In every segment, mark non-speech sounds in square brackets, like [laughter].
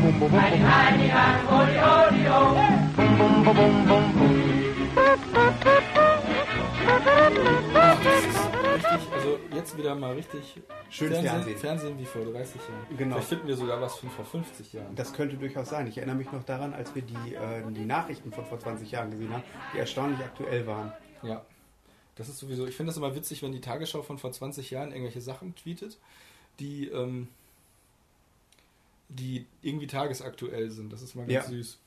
bum bum bum bum. Bum bum bum bum bum bum. Richtig, also jetzt wieder mal richtig Schön Fernsehen, Fernsehen. Fernsehen wie vor 30 Jahren. Genau. Vielleicht finden wir sogar was von vor 50 Jahren. Das könnte durchaus sein. Ich erinnere mich noch daran, als wir die, äh, die Nachrichten von vor 20 Jahren gesehen haben, die erstaunlich aktuell waren. Ja. Das ist sowieso, ich finde das immer witzig, wenn die Tagesschau von vor 20 Jahren irgendwelche Sachen tweetet, die, ähm, die irgendwie tagesaktuell sind. Das ist mal ganz Ja. süß.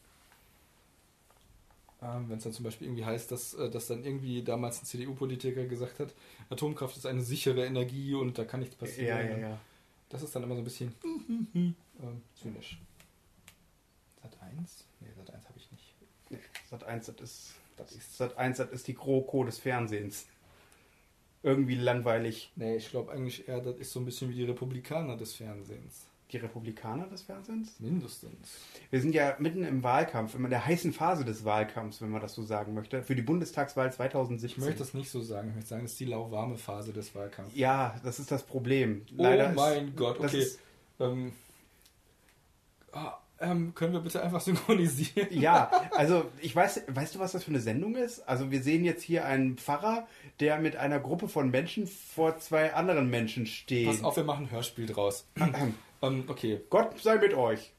Ähm, wenn es dann zum Beispiel irgendwie heißt, dass, äh, dass dann irgendwie damals ein CDU-Politiker gesagt hat, Atomkraft ist eine sichere Energie und da kann nichts passieren. Ja, ja, ja. Das ist dann immer so ein bisschen ähm, zynisch. Sat 1? Nee, Sat 1 habe ich nicht. Nee, Sat 1, das ist, das ist, Sat 1, das ist die GroKo des Fernsehens. Irgendwie langweilig. Nee, ich glaube eigentlich eher, das ist so ein bisschen wie die Republikaner des Fernsehens. Die Republikaner des Fernsehens? Mindestens. Wir sind ja mitten im Wahlkampf, in der heißen Phase des Wahlkampfs, wenn man das so sagen möchte, für die Bundestagswahl Ich 2017. möchte das nicht so sagen. Ich möchte sagen, es ist die lauwarme Phase des Wahlkampfs. ja, das ist das Problem. oh ist- mein Gott, das okay. ist- Ähm, ah, ähm, können wir bitte einfach [laughs] synchronisieren? Ja, also ich weiß, weißt du, was das für eine Sendung ist? Also wir sehen jetzt hier einen Pfarrer, der mit einer Gruppe von Menschen vor zwei anderen Menschen steht. Pass auf, wir machen ein Hörspiel draus. [clears throat] ähm, okay. Gott sei mit euch.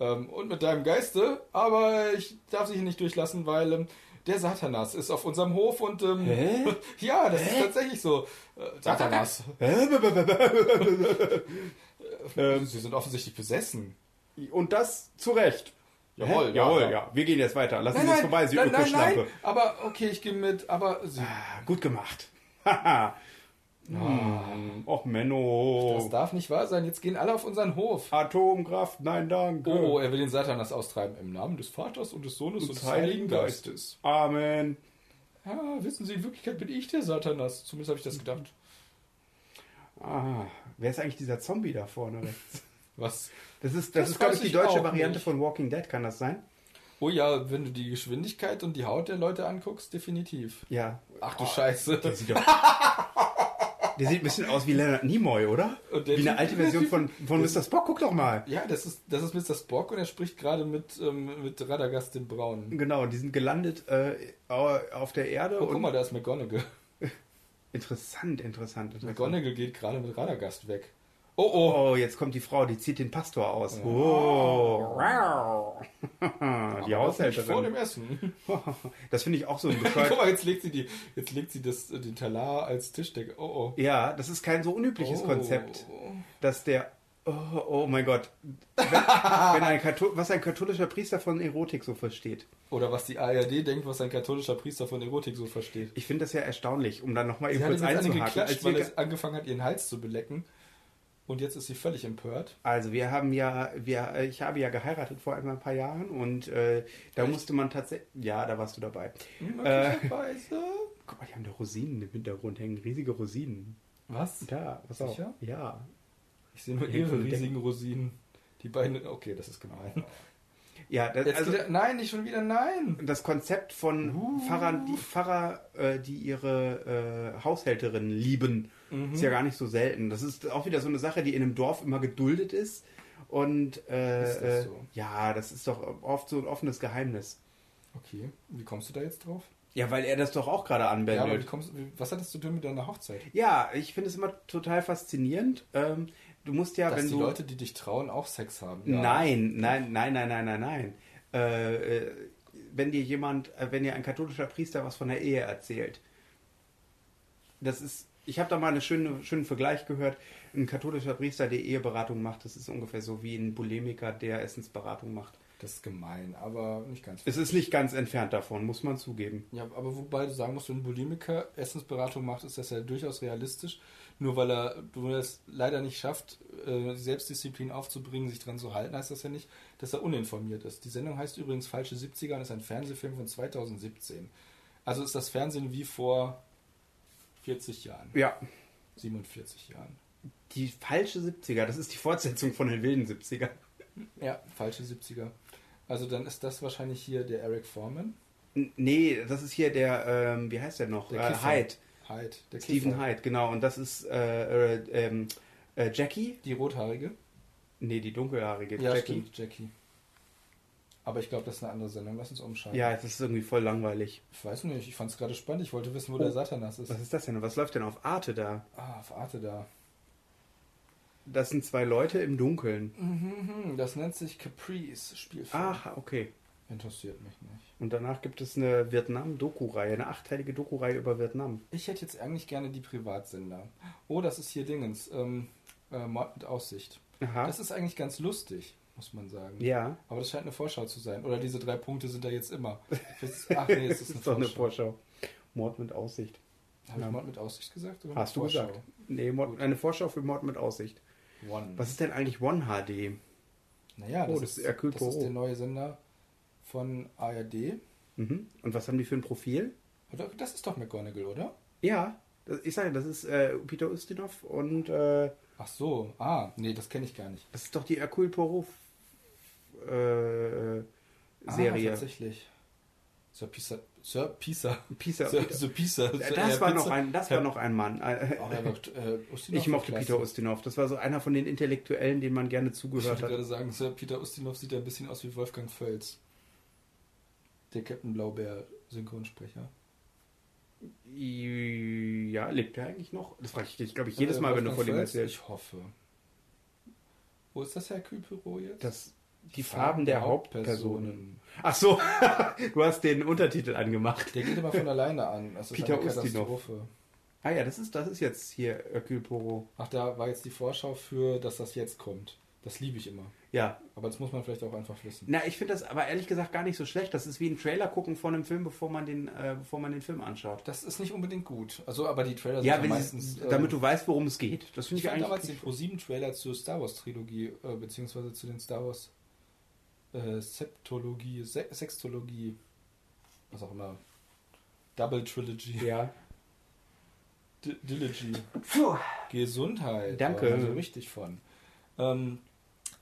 Ähm, und mit deinem Geiste, aber ich darf sie hier nicht durchlassen, weil ähm, der Satanas ist auf unserem Hof und ähm, Hä? [laughs] ja, das ist tatsächlich so. Äh, Satanas. [laughs] [laughs] Ähm, Sie sind offensichtlich besessen. Und das zu Recht. Jawohl, Hä? ja, Jawohl, ja. ja. Wir gehen jetzt weiter. Lassen Sie uns vorbei, Sie nein, nein, nein, aber okay, ich gehe mit, aber sie, Ah, gut gemacht. Haha. Och, Menno. das darf nicht wahr sein. Jetzt gehen alle auf unseren Hof. Atomkraft, nein, danke. Oh, er will den Satanas austreiben. Im Namen des Vaters und des Sohnes und, Und des Heiligen Heiligen Geistes. Amen. Ja, wissen Sie, in Wirklichkeit bin ich der Satanas. Zumindest habe ich das gedacht. Ah, wer ist eigentlich dieser Zombie da vorne rechts? [laughs] Was? Das ist, das Das ist glaube ich, die deutsche Variante nicht. von Walking Dead, kann das sein? Oh ja, wenn du die Geschwindigkeit und die Haut der Leute anguckst, definitiv. Ja. Ach du Oh, Scheiße. Der sieht, doch, [laughs] der sieht ein bisschen aus wie Leonard Nimoy, oder? Wie eine alte Version von, von [laughs] Mr. Spock. Guck doch mal. Ja, das ist, das ist Mr. Spock und er spricht gerade mit, ähm, mit Radagast dem Braunen. Genau, die sind gelandet äh, auf der Erde. Oh, guck und mal, da ist McGonagall. [laughs] Interessant, interessant. interessant. McGonagall geht gerade mit Radagast weg. Oh, oh. Oh, jetzt kommt die Frau, die zieht den Pastor aus. Oh. Wow. die Aber Vor dem Haushälterin. Essen. [laughs] Das finde ich auch so ein [laughs] Guck bescheuert. mal, jetzt legt sie, die, jetzt legt sie das, den Talar als Tischdecke. Oh, oh. Ja, das ist kein so unübliches oh. Konzept, dass der. Oh, oh mein Gott. Wenn, [laughs] wenn ein Kathol was ein katholischer Priester von Erotik so versteht. Oder was die ARD denkt, was ein katholischer Priester von Erotik so versteht. Ich finde das ja erstaunlich, um dann nochmal eben kurz einzuhaken. Als weil es angefangen hat, ihren Hals zu belecken. Und jetzt ist sie völlig empört. also wir haben ja, wir, äh, ich habe ja geheiratet vor ein paar Jahren und äh, da Echt? musste man tatsächlich, ja, da warst du dabei. Möglicherweise. Guck mal, die haben da Rosinen im Hintergrund hängen, riesige Rosinen. Was? Da, pass auf. Sicher? Ja. Ich sehe nur ihre den riesigen Rosinen. Die beiden. Okay, das ist gemein. Ja, das, also, geht er, nein, nicht schon wieder, nein. das Konzept von Uh. Pfarrern, die Pfarrer, äh, die ihre äh, Haushälterinnen lieben, Mhm. ist ja gar nicht so selten. Das ist auch wieder so eine Sache, die in einem Dorf immer geduldet ist. Und äh, Ist das äh, so? ja, das ist doch oft so ein offenes Geheimnis. Okay, wie kommst du da jetzt drauf? Ja, weil er das doch auch gerade Ja, aber wie anwendet. kommst, was hat das zu tun mit deiner Hochzeit? Ja, ich finde es immer total faszinierend. Ähm, du musst ja, Dass wenn die du Leute, die dich trauen, auch Sex haben. Ja. Nein, nein, nein, nein, nein, nein, nein. Äh, äh, wenn dir jemand, äh, wenn dir ein katholischer Priester was von der Ehe erzählt, das ist, ich habe da mal einen schönen, schönen Vergleich gehört. Ein katholischer Priester, der Eheberatung macht, das ist ungefähr so wie ein Bulimiker, der Essensberatung macht. Das ist gemein, aber nicht ganz. Es ist nicht ganz entfernt davon, muss man zugeben. Ja, aber wobei du sagen musst, wenn ein Bulimiker Essensberatung macht, ist das ja durchaus realistisch. Nur weil er es leider nicht schafft, äh, Selbstdisziplin aufzubringen, sich dran zu halten, heißt das ja nicht, dass er uninformiert ist. Die Sendung heißt übrigens Falsche 70er und ist ein Fernsehfilm von 2017. Also ist das Fernsehen wie vor 40 Jahren, Ja, 47 Jahren. die falsche 70er, das ist die Fortsetzung von den wilden 70er. Ja, falsche 70er. Also dann ist das wahrscheinlich hier der Eric Foreman. N- Nee, das ist hier der, ähm, wie heißt der noch? Der äh. Hyde. Hyde, der Stephen Kiffer. Hyde, genau. Und das ist äh, äh, ähm, äh, Jackie. Die rothaarige. Nee, die dunkelhaarige Ja, Jackie. stimmt, Jackie. Aber ich glaube, das ist eine andere Sendung. Lass uns umschalten. Ja, das ist irgendwie voll langweilig. Ich weiß nicht, ich fand es gerade spannend. Ich wollte wissen, wo Oh. der Satanas ist. Was ist das denn? Was läuft denn auf Arte da? Ah, auf Arte da. Das sind zwei Leute im Dunkeln. Mhm, Das nennt sich Caprice Spielfilm. Ach, okay. Interessiert mich nicht. Und danach gibt es eine Vietnam-Doku-Reihe, eine achtteilige Doku-Reihe über Vietnam. Ich hätte jetzt eigentlich gerne die Privatsender. Oh, das ist hier Dingens. Ähm, äh, Mord mit Aussicht. Aha. Das ist eigentlich ganz lustig, muss man sagen. ja, Aber das scheint eine Vorschau zu sein. Oder diese drei Punkte sind da jetzt immer. Das- [laughs] Ach nee, es das ist, ist doch eine Vorschau. Vorschau. Mord mit Aussicht. Habe Ja. ich Mord mit Aussicht gesagt? Hast du Vorschau? gesagt? Nee, Mord, Gut. eine Vorschau für Mord mit Aussicht. One. Was ist denn eigentlich One HD? Naja, Oh, das, das ist ist, das ist der neue Sender von ARD. Mhm. Und was haben die für ein Profil? Das ist doch McGonagall, oder? Ja, ich sage, das ist äh, Peter Ustinov und äh, Ach so. Ah, nee, das kenne ich gar nicht. das ist doch die Hercule Poirot äh, Ah, Serie. tatsächlich. Sir Pisa. Sir Pisa. Pisa, Sir, Sir Pisa. das war noch ein, das war noch ein Mann. Äh, Oh, Herr äh, ich mochte war Peter klasse. Ustinov. Das war so einer von den Intellektuellen, denen man gerne Ich zugehört hat. gerade sagen, Sir Peter Ustinov sieht ein bisschen aus wie Wolfgang Völz. Der Captain Blaubeer Synchronsprecher. Ja, lebt er eigentlich noch? Das frage ich dich, glaube ich, jedes Äh, Mal, wenn du von Völz? erzählst. Ich hoffe. Wo ist das Herr Kühlbüro jetzt? Das, die Farben der Hauptpersonen. Hauptpersonen. Ach so, [laughs] du hast den Untertitel angemacht. Der geht immer von alleine an. Das ist Peter eine. Katastrophe. Ah ja, das ist, das ist jetzt hier Hercule Poirot. Ach, da war jetzt die Vorschau für, dass das jetzt kommt. Das liebe ich immer. Ja, Aber das muss man vielleicht auch einfach wissen. na, ich finde das aber ehrlich gesagt gar nicht so schlecht. Das ist wie ein Trailer gucken von einem Film, bevor man den, äh, bevor man den Film anschaut. Das ist nicht unbedingt gut. Also, aber die Trailer Ja, sind wenn meistens. sie, ähm, damit du weißt, worum es geht. Das finde ich ich, fand damals eigentlich. den Pro-7-Trailer zur Star Wars-Trilogie, äh, beziehungsweise zu den Star Wars äh, Septologie, Se Sextologie, was auch immer. Double Trilogy, Ja. [laughs] D Dilogy. Puh. Gesundheit. Danke. Da war so richtig von. Ähm,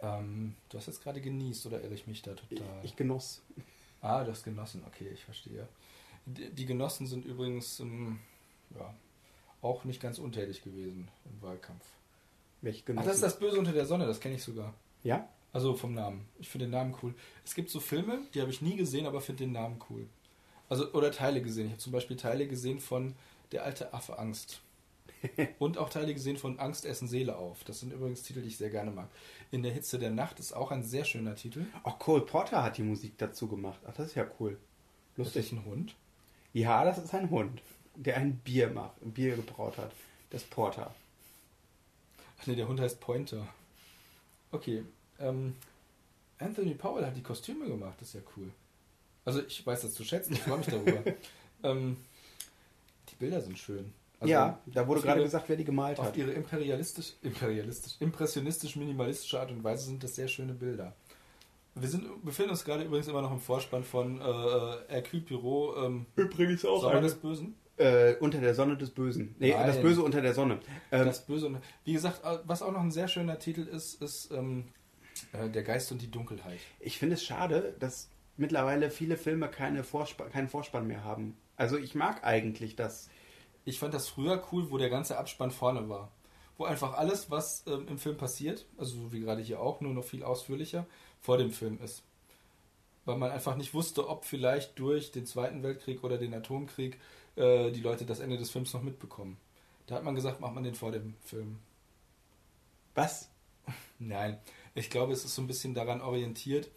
ähm, du hast jetzt gerade genießt oder irre ich mich da total? Ich genoss. Ah, du hast genossen, okay, ich verstehe. Die, die Genossen sind übrigens ähm, ja, auch nicht ganz untätig gewesen im Wahlkampf. Welch Ach, genossen. das ist das Böse unter der Sonne, das kenne ich sogar. ja? Also vom Namen. Ich finde den Namen cool. Es gibt so Filme, die habe ich nie gesehen, aber finde den Namen cool. Also, oder Teile gesehen. Ich habe zum Beispiel Teile gesehen von Der alte Affe Angst. [laughs] Und auch Teile gesehen von Angst essen Seele auf. Das sind übrigens Titel, die ich sehr gerne mag. In der Hitze der Nacht ist auch ein sehr schöner Titel. Auch Cole Porter hat die Musik dazu gemacht. Ach, das ist ja cool. Lustig Lustig. ein Hund. Ja, das ist ein Hund, der ein Bier macht, ein Bier gebraut hat. Das Porter. Ach nee, der Hund heißt Pointer. Okay. Ähm, Anthony Powell hat die Kostüme gemacht, das ist ja cool. Also ich weiß das zu schätzen, ich freue mich darüber. [laughs] ähm, die Bilder sind schön. Also, ja, da wurde auf gerade ihre- gesagt, wer die gemalt Auf hat. ihre imperialistisch, imperialistisch, impressionistisch, minimalistische Art und Weise sind das sehr schöne Bilder. Wir sind, befinden uns gerade übrigens immer noch im Vorspann von äh, Hercule Poirot, ähm, Übrigens auch Sonne des Bösen. äh, unter der Sonne des Bösen. Nee, Nein. das Böse unter der Sonne. Ähm, das Böse und wie gesagt, äh, was auch noch ein sehr schöner Titel ist, ist ähm, äh, Der Geist und die Dunkelheit. ich finde es schade, dass mittlerweile viele Filme keine Vorspa keinen Vorspann mehr haben. Also ich mag eigentlich das. Ich fand das früher cool, wo der ganze Abspann vorne war. Wo einfach alles, was ähm, im Film passiert, also so wie gerade hier auch, nur noch viel ausführlicher, vor dem Film ist. Weil man einfach nicht wusste, ob vielleicht durch den Zweiten Weltkrieg oder den Atomkrieg äh, die Leute das Ende des Films noch mitbekommen. Da hat man gesagt, macht man den vor dem Film. Was? [laughs] Nein, ich glaube, es ist so ein bisschen daran orientiert,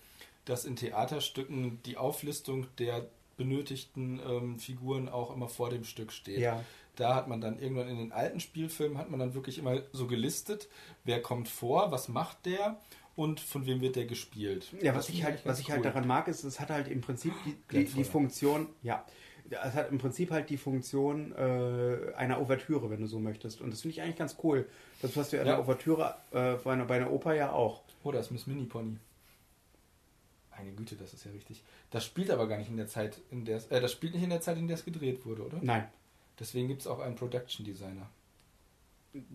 dass in Theaterstücken die Auflistung der benötigten ähm, Figuren auch immer vor dem Stück steht. Ja. Da hat man dann irgendwann in den alten Spielfilmen hat man dann wirklich immer so gelistet, wer kommt vor, was macht der und von wem wird der gespielt. Ja, Das was finde ich halt, was ich halt cool. daran mag, ist, es hat halt im Prinzip die, die, die. Funktion, ja, es hat im Prinzip halt die Funktion äh, einer Ouvertüre, wenn du so möchtest. Und das finde ich eigentlich ganz cool. Das hast du ja Ja. der Ouvertüre äh, bei, einer, bei einer Oper ja auch. Oh, das ist Miss Mini Pony. Meine Güte, das ist ja richtig. Das spielt aber gar nicht in der Zeit, in der es, äh, das spielt nicht in der Zeit, in der es gedreht wurde, oder? Nein. Deswegen gibt es auch einen Production Designer.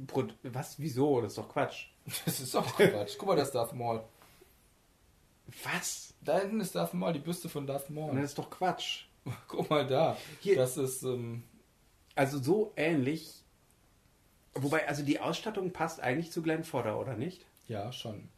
Pro- Was? Wieso? Das ist doch Quatsch. [laughs] Das ist auch Quatsch. Guck mal, das ist Darth Maul. Was? Da hinten ist Darth Maul, die Büste von Darth Maul. Das ist doch Quatsch. [laughs] Guck mal da. Hier. Das ist, ähm, Also so ähnlich. Wobei, also die Ausstattung passt eigentlich zu Glenn Fodder, oder nicht? ja, schon.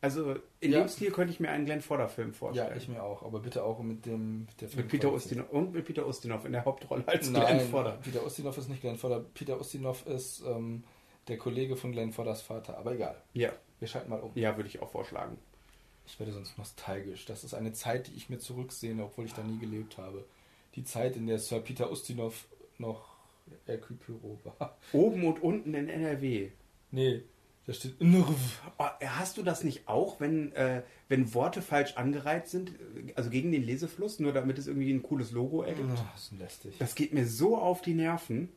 Also in Ja. dem Stil könnte ich mir einen Glenn Fodder-Film Ja, vorstellen. ich mir auch. Aber bitte auch mit dem mit der mit Peter. Ustinov und mit Peter Ustinov in der Hauptrolle als Nein, Glenn Fodder. Peter Ustinov ist nicht Glenn Fodder. Peter Ustinov ist ähm, der Kollege von Glenn Fodders Vater. Aber egal. Ja, Wir schalten mal um. ja, würde ich auch vorschlagen. Ich werde sonst nostalgisch. Das ist eine Zeit, die ich mir zurücksehne, obwohl ich da nie gelebt habe. Die Zeit, in der Sir Peter Ustinov noch Hercule war. Oben und unten in NRW. Nee, da steht. Oh, hast du das nicht auch, wenn, äh, wenn Worte falsch angereiht sind, äh, also gegen den Lesefluss, nur damit es irgendwie ein cooles Logo ergibt? Das ist lästig. Das geht mir so auf die Nerven.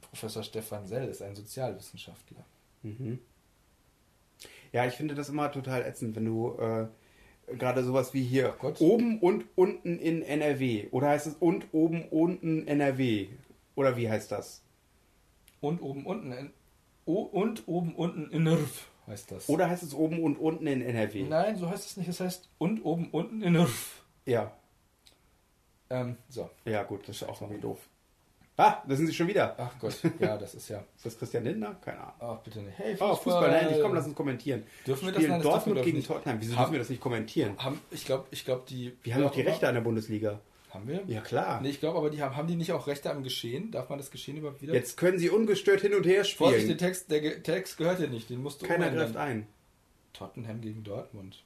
Professor Stefan Sell ist ein Sozialwissenschaftler. Ja, ich finde das immer total ätzend, wenn du äh, gerade sowas wie hier oben und unten in NRW. Oder heißt es und oben unten NRW? Oder wie heißt das? Und oben unten in, oh, und oben unten in Nerv heißt das. Oder heißt es oben und unten in NRW? Nein, so heißt es nicht. Es heißt und oben unten in Nerv. Ja, Ähm, so. ja gut, das ist auch irgendwie doof. Ah, da sind sie schon wieder. Ach Gott, ja, das ist ja. Ist das Christian Lindner? Keine Ahnung. Ach, bitte nicht. Hey, Oh, Fußball, nein, endlich, komm, lass uns kommentieren. Dürfen wir das? Spielen Nein, das dürfen Dortmund gegen. Tottenham. Wieso Haben- dürfen wir das nicht kommentieren? Haben, ich glaube, ich glaub, die. Wir haben doch die Rechte an der Bundesliga. Haben wir? Ja, klar. Nee, ich glaube aber, die haben, haben die nicht auch Rechte am Geschehen? Darf man das Geschehen überhaupt wieder? Jetzt können sie ungestört hin und her Vorsicht, der spielen. Text, der Text gehört dir nicht, den musst du Keiner greift ein. Tottenham gegen Dortmund.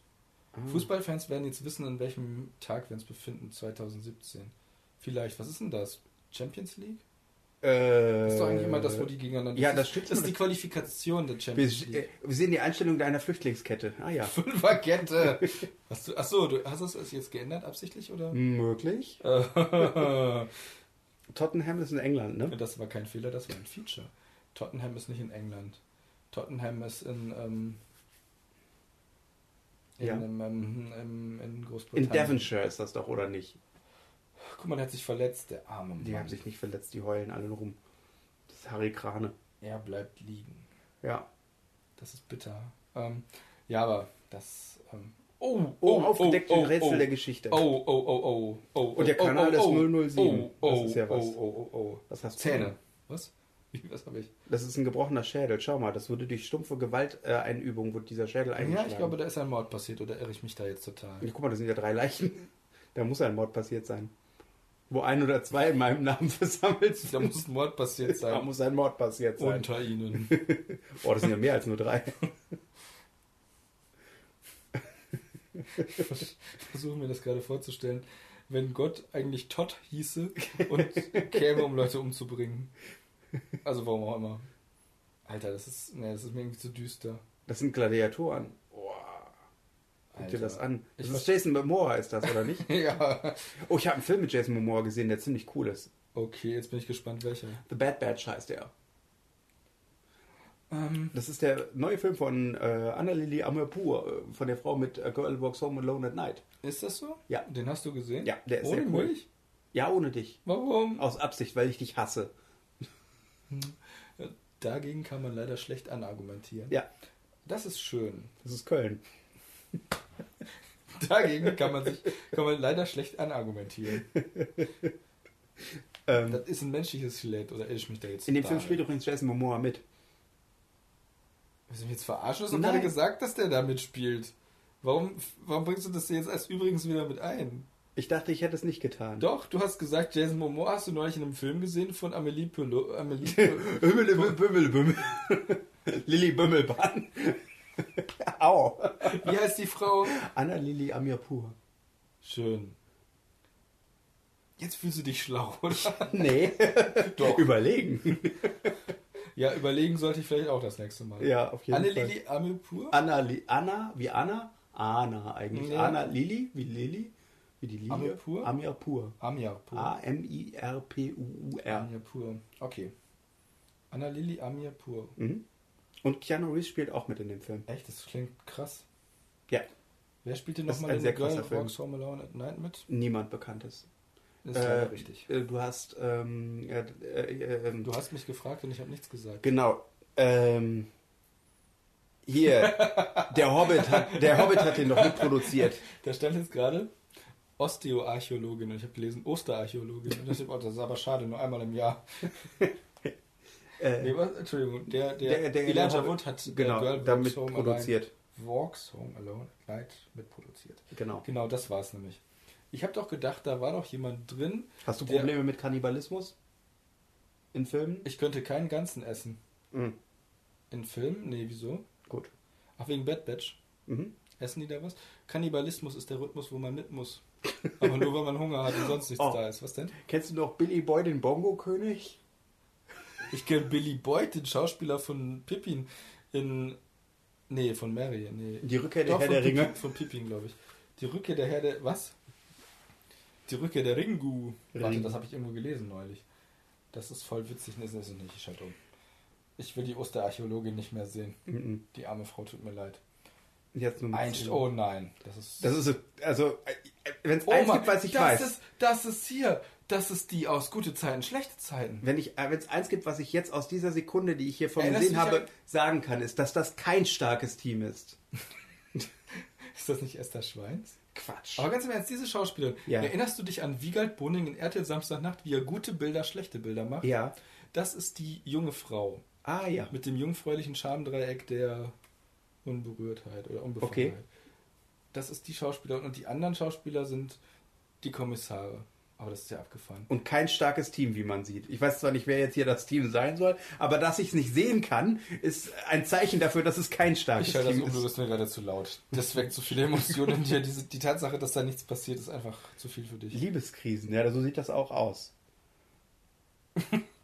Ah. Fußballfans werden jetzt wissen, an welchem Tag wir uns befinden, 2017. Vielleicht, was ist denn das? Champions League? Äh, Das ist doch eigentlich immer das, wo die gegeneinander. Ja, das stimmt. Das ist die Qualifikation der Champions äh, League. wir sehen die Einstellung deiner Flüchtlingskette. Ah ja. Fünferkette. [laughs] Hast du, achso, du hast du es jetzt geändert absichtlich oder? Möglich. Äh, [laughs] Tottenham ist in England, ne? das war kein Fehler, das war ein Feature. Tottenham ist nicht in England. Tottenham ist in, ähm, in, Ja. ähm, ähm, in, in In Großbritannien. Devonshire ist das doch, oder nicht? Guck mal, der hat sich verletzt, der arme Mann. Die haben sich nicht verletzt, die heulen alle rum. Das ist Harry Krane. Er bleibt liegen. Ja. Das ist bitter. Ähm, ja, aber das. Ähm, oh, Oh, aufgedeckte oh, oh, Rätsel oh. der Geschichte. Oh, oh, oh, oh, oh. Und der oh, Kanal oh, ist oh, 007. Oh, Das oh, ist ja was. Oh, oh, oh, oh. Was hast du Zähne. Was? [laughs] Was habe ich? Das ist ein gebrochener Schädel. Schau mal, das wurde durch stumpfe Gewalteinübung, äh, dieser Schädel Ja, eingeschlagen. ich glaube, da ist ein Mord passiert oder irre ich mich da jetzt total? Ja, guck mal, das sind ja drei Leichen. [laughs] Da muss ein Mord passiert sein. Wo ein oder zwei in meinem Namen [laughs] versammelt sind. Da muss ein Mord passiert Da sein. muss ein Mord passiert sein. Unter ihnen. [laughs] Oh, das sind ja mehr als nur drei. Ich versuche mir das gerade vorzustellen. Wenn Gott eigentlich Todd hieße und käme, um Leute umzubringen. Also warum auch immer. Alter, das ist, nee, das ist mir irgendwie zu düster. Das sind Gladiatoren. Guck dir das an. Das ist Jason Momoa, ist das, oder nicht? [laughs] ja. Oh, ich habe einen Film mit Jason Momoa gesehen, der ziemlich cool ist. Okay, jetzt bin ich gespannt, welcher. The Bad Batch heißt der. Ähm, Das ist der neue Film von äh, Annalili Amirpour, äh, von der Frau mit A Girl Walks Home Alone at Night. ist das so? Ja. Den hast du gesehen? Ja, der ist Ohne sehr cool. mich? Ja, ohne dich. Warum? Aus Absicht, weil ich dich hasse. Dagegen kann man leider schlecht anargumentieren. Ja, Das ist schön. das ist Köln. [laughs] Dagegen kann man sich kann man leider schlecht anargumentieren. [laughs] Ähm, Das ist ein menschliches Skelett, oder irre ich mich da jetzt in dem? Film spielt übrigens Jason Momoa mit. Willst du mich jetzt verarschen? Du hast gerade gesagt, dass der da mitspielt. Warum, warum bringst du das jetzt als übrigens wieder mit ein? Ich dachte, ich hätte es nicht getan. Doch, du hast gesagt, Jason Momoa hast du neulich in einem Film gesehen von Amelie Poulain. Amelie Bümmel. Lilly Bümmelbahn. [laughs] Au. Wie heißt die Frau? Anna Lili Amirpur. Schön. Jetzt fühlst du dich schlau, oder? Nee. [laughs] Doch. Überlegen. [laughs] Ja, überlegen sollte ich vielleicht auch das nächste Mal. Ja, auf jeden Fall. Annelili Amirpur? Anna, Li Anna, wie Anna? Anna eigentlich. Ja. Anna Lili, wie Lili? Wie die Lilie? Amirpur? Amirpur. Amirpur. A-M-I-R-P-U-U-R. Amirpur. Okay. Annalili Amirpur. Mhm. Und Keanu Reeves spielt auch mit in dem Film. Echt, das klingt krass. Ja, Wer spielt denn nochmal in sehr The Girl Film. Walks Home Alone at Night mit? niemand Bekanntes. Das ist Äh, richtig. äh, Du hast, ähm, äh, äh, ähm, Du hast mich gefragt und ich habe nichts gesagt. genau, ähm, hier, [laughs] der Hobbit hat, der Hobbit hat den doch mitproduziert. Da stand jetzt gerade Osteoarchäologin und ich habe gelesen Osterarchäologin. Und das ist aber schade, nur einmal im Jahr. Äh, Nee, was? Entschuldigung, der, der, der, der, Elijah der Wood hat genau, Girl damit Home produziert. Walks Home Alone at Night mitproduziert. Genau. Genau, das war es nämlich. Ich habe doch gedacht, da war doch jemand drin. Hast du der- Probleme mit Kannibalismus? In Filmen? Ich könnte keinen ganzen essen. Mhm. In Filmen? Nee, wieso? Gut. Ach, wegen Bad Batch. Mhm. Essen die da was? Kannibalismus ist der Rhythmus, wo man mit muss. Aber nur, weil man Hunger hat und sonst nichts [laughs] Oh. da ist. Was denn? Kennst du noch Billy Boy, den Bongo-König? Ich kenne Billy Boyd, den Schauspieler von Pippin in. Nee, von Mary. Nee. Die Rückkehr der Doch, Herr der Pippin, Ringe. Von Pippin, glaube ich. Die Rückkehr der Herr der. Was? Die Rückkehr der Ringu. Warte, Ringu. das habe ich irgendwo gelesen neulich. Das ist voll witzig. Nee, ist es nicht. Ich schalte um. Ich will die Osterarchäologin nicht mehr sehen. Mhm. Die arme Frau tut mir leid. Jetzt nur mit Ein, zehn. oh nein. Das ist. Das ist so, also, wenn es Oh eins Mann, gibt, was ich das weiß. Ist, das ist hier. Das ist die aus gute Zeiten, schlechte Zeiten. Wenn ich, äh, wenn es eins gibt, was ich jetzt aus dieser Sekunde, die ich hier von Erinnerst gesehen habe, an- sagen kann, ist, dass das kein starkes Team ist. [laughs] Ist das nicht Esther Schweins? Quatsch. Aber ganz im Ernst, diese Schauspielerin, Ja. erinnerst du dich an Wiegald Boning in RTL Samstagnacht, wie er gute Bilder, schlechte Bilder macht? Ja. Das ist die junge Frau Ah ja. mit dem jungfräulichen Schamdreieck der Unberührtheit oder Unbefangenheit. Okay. Das ist die Schauspielerin und die anderen Schauspieler sind die Kommissare. Aber das ist ja abgefahren. Und kein starkes Team, wie man sieht. Ich weiß zwar nicht, wer jetzt hier das Team sein soll, aber dass ich es nicht sehen kann, ist ein Zeichen dafür, dass es kein starkes Ich das Team um, du ist. bist mir gerade zu laut. Das weckt so viele Emotionen in dir. Diese, die Tatsache, dass da nichts passiert, ist einfach zu viel für dich. Liebeskrisen, ja, so sieht das auch aus.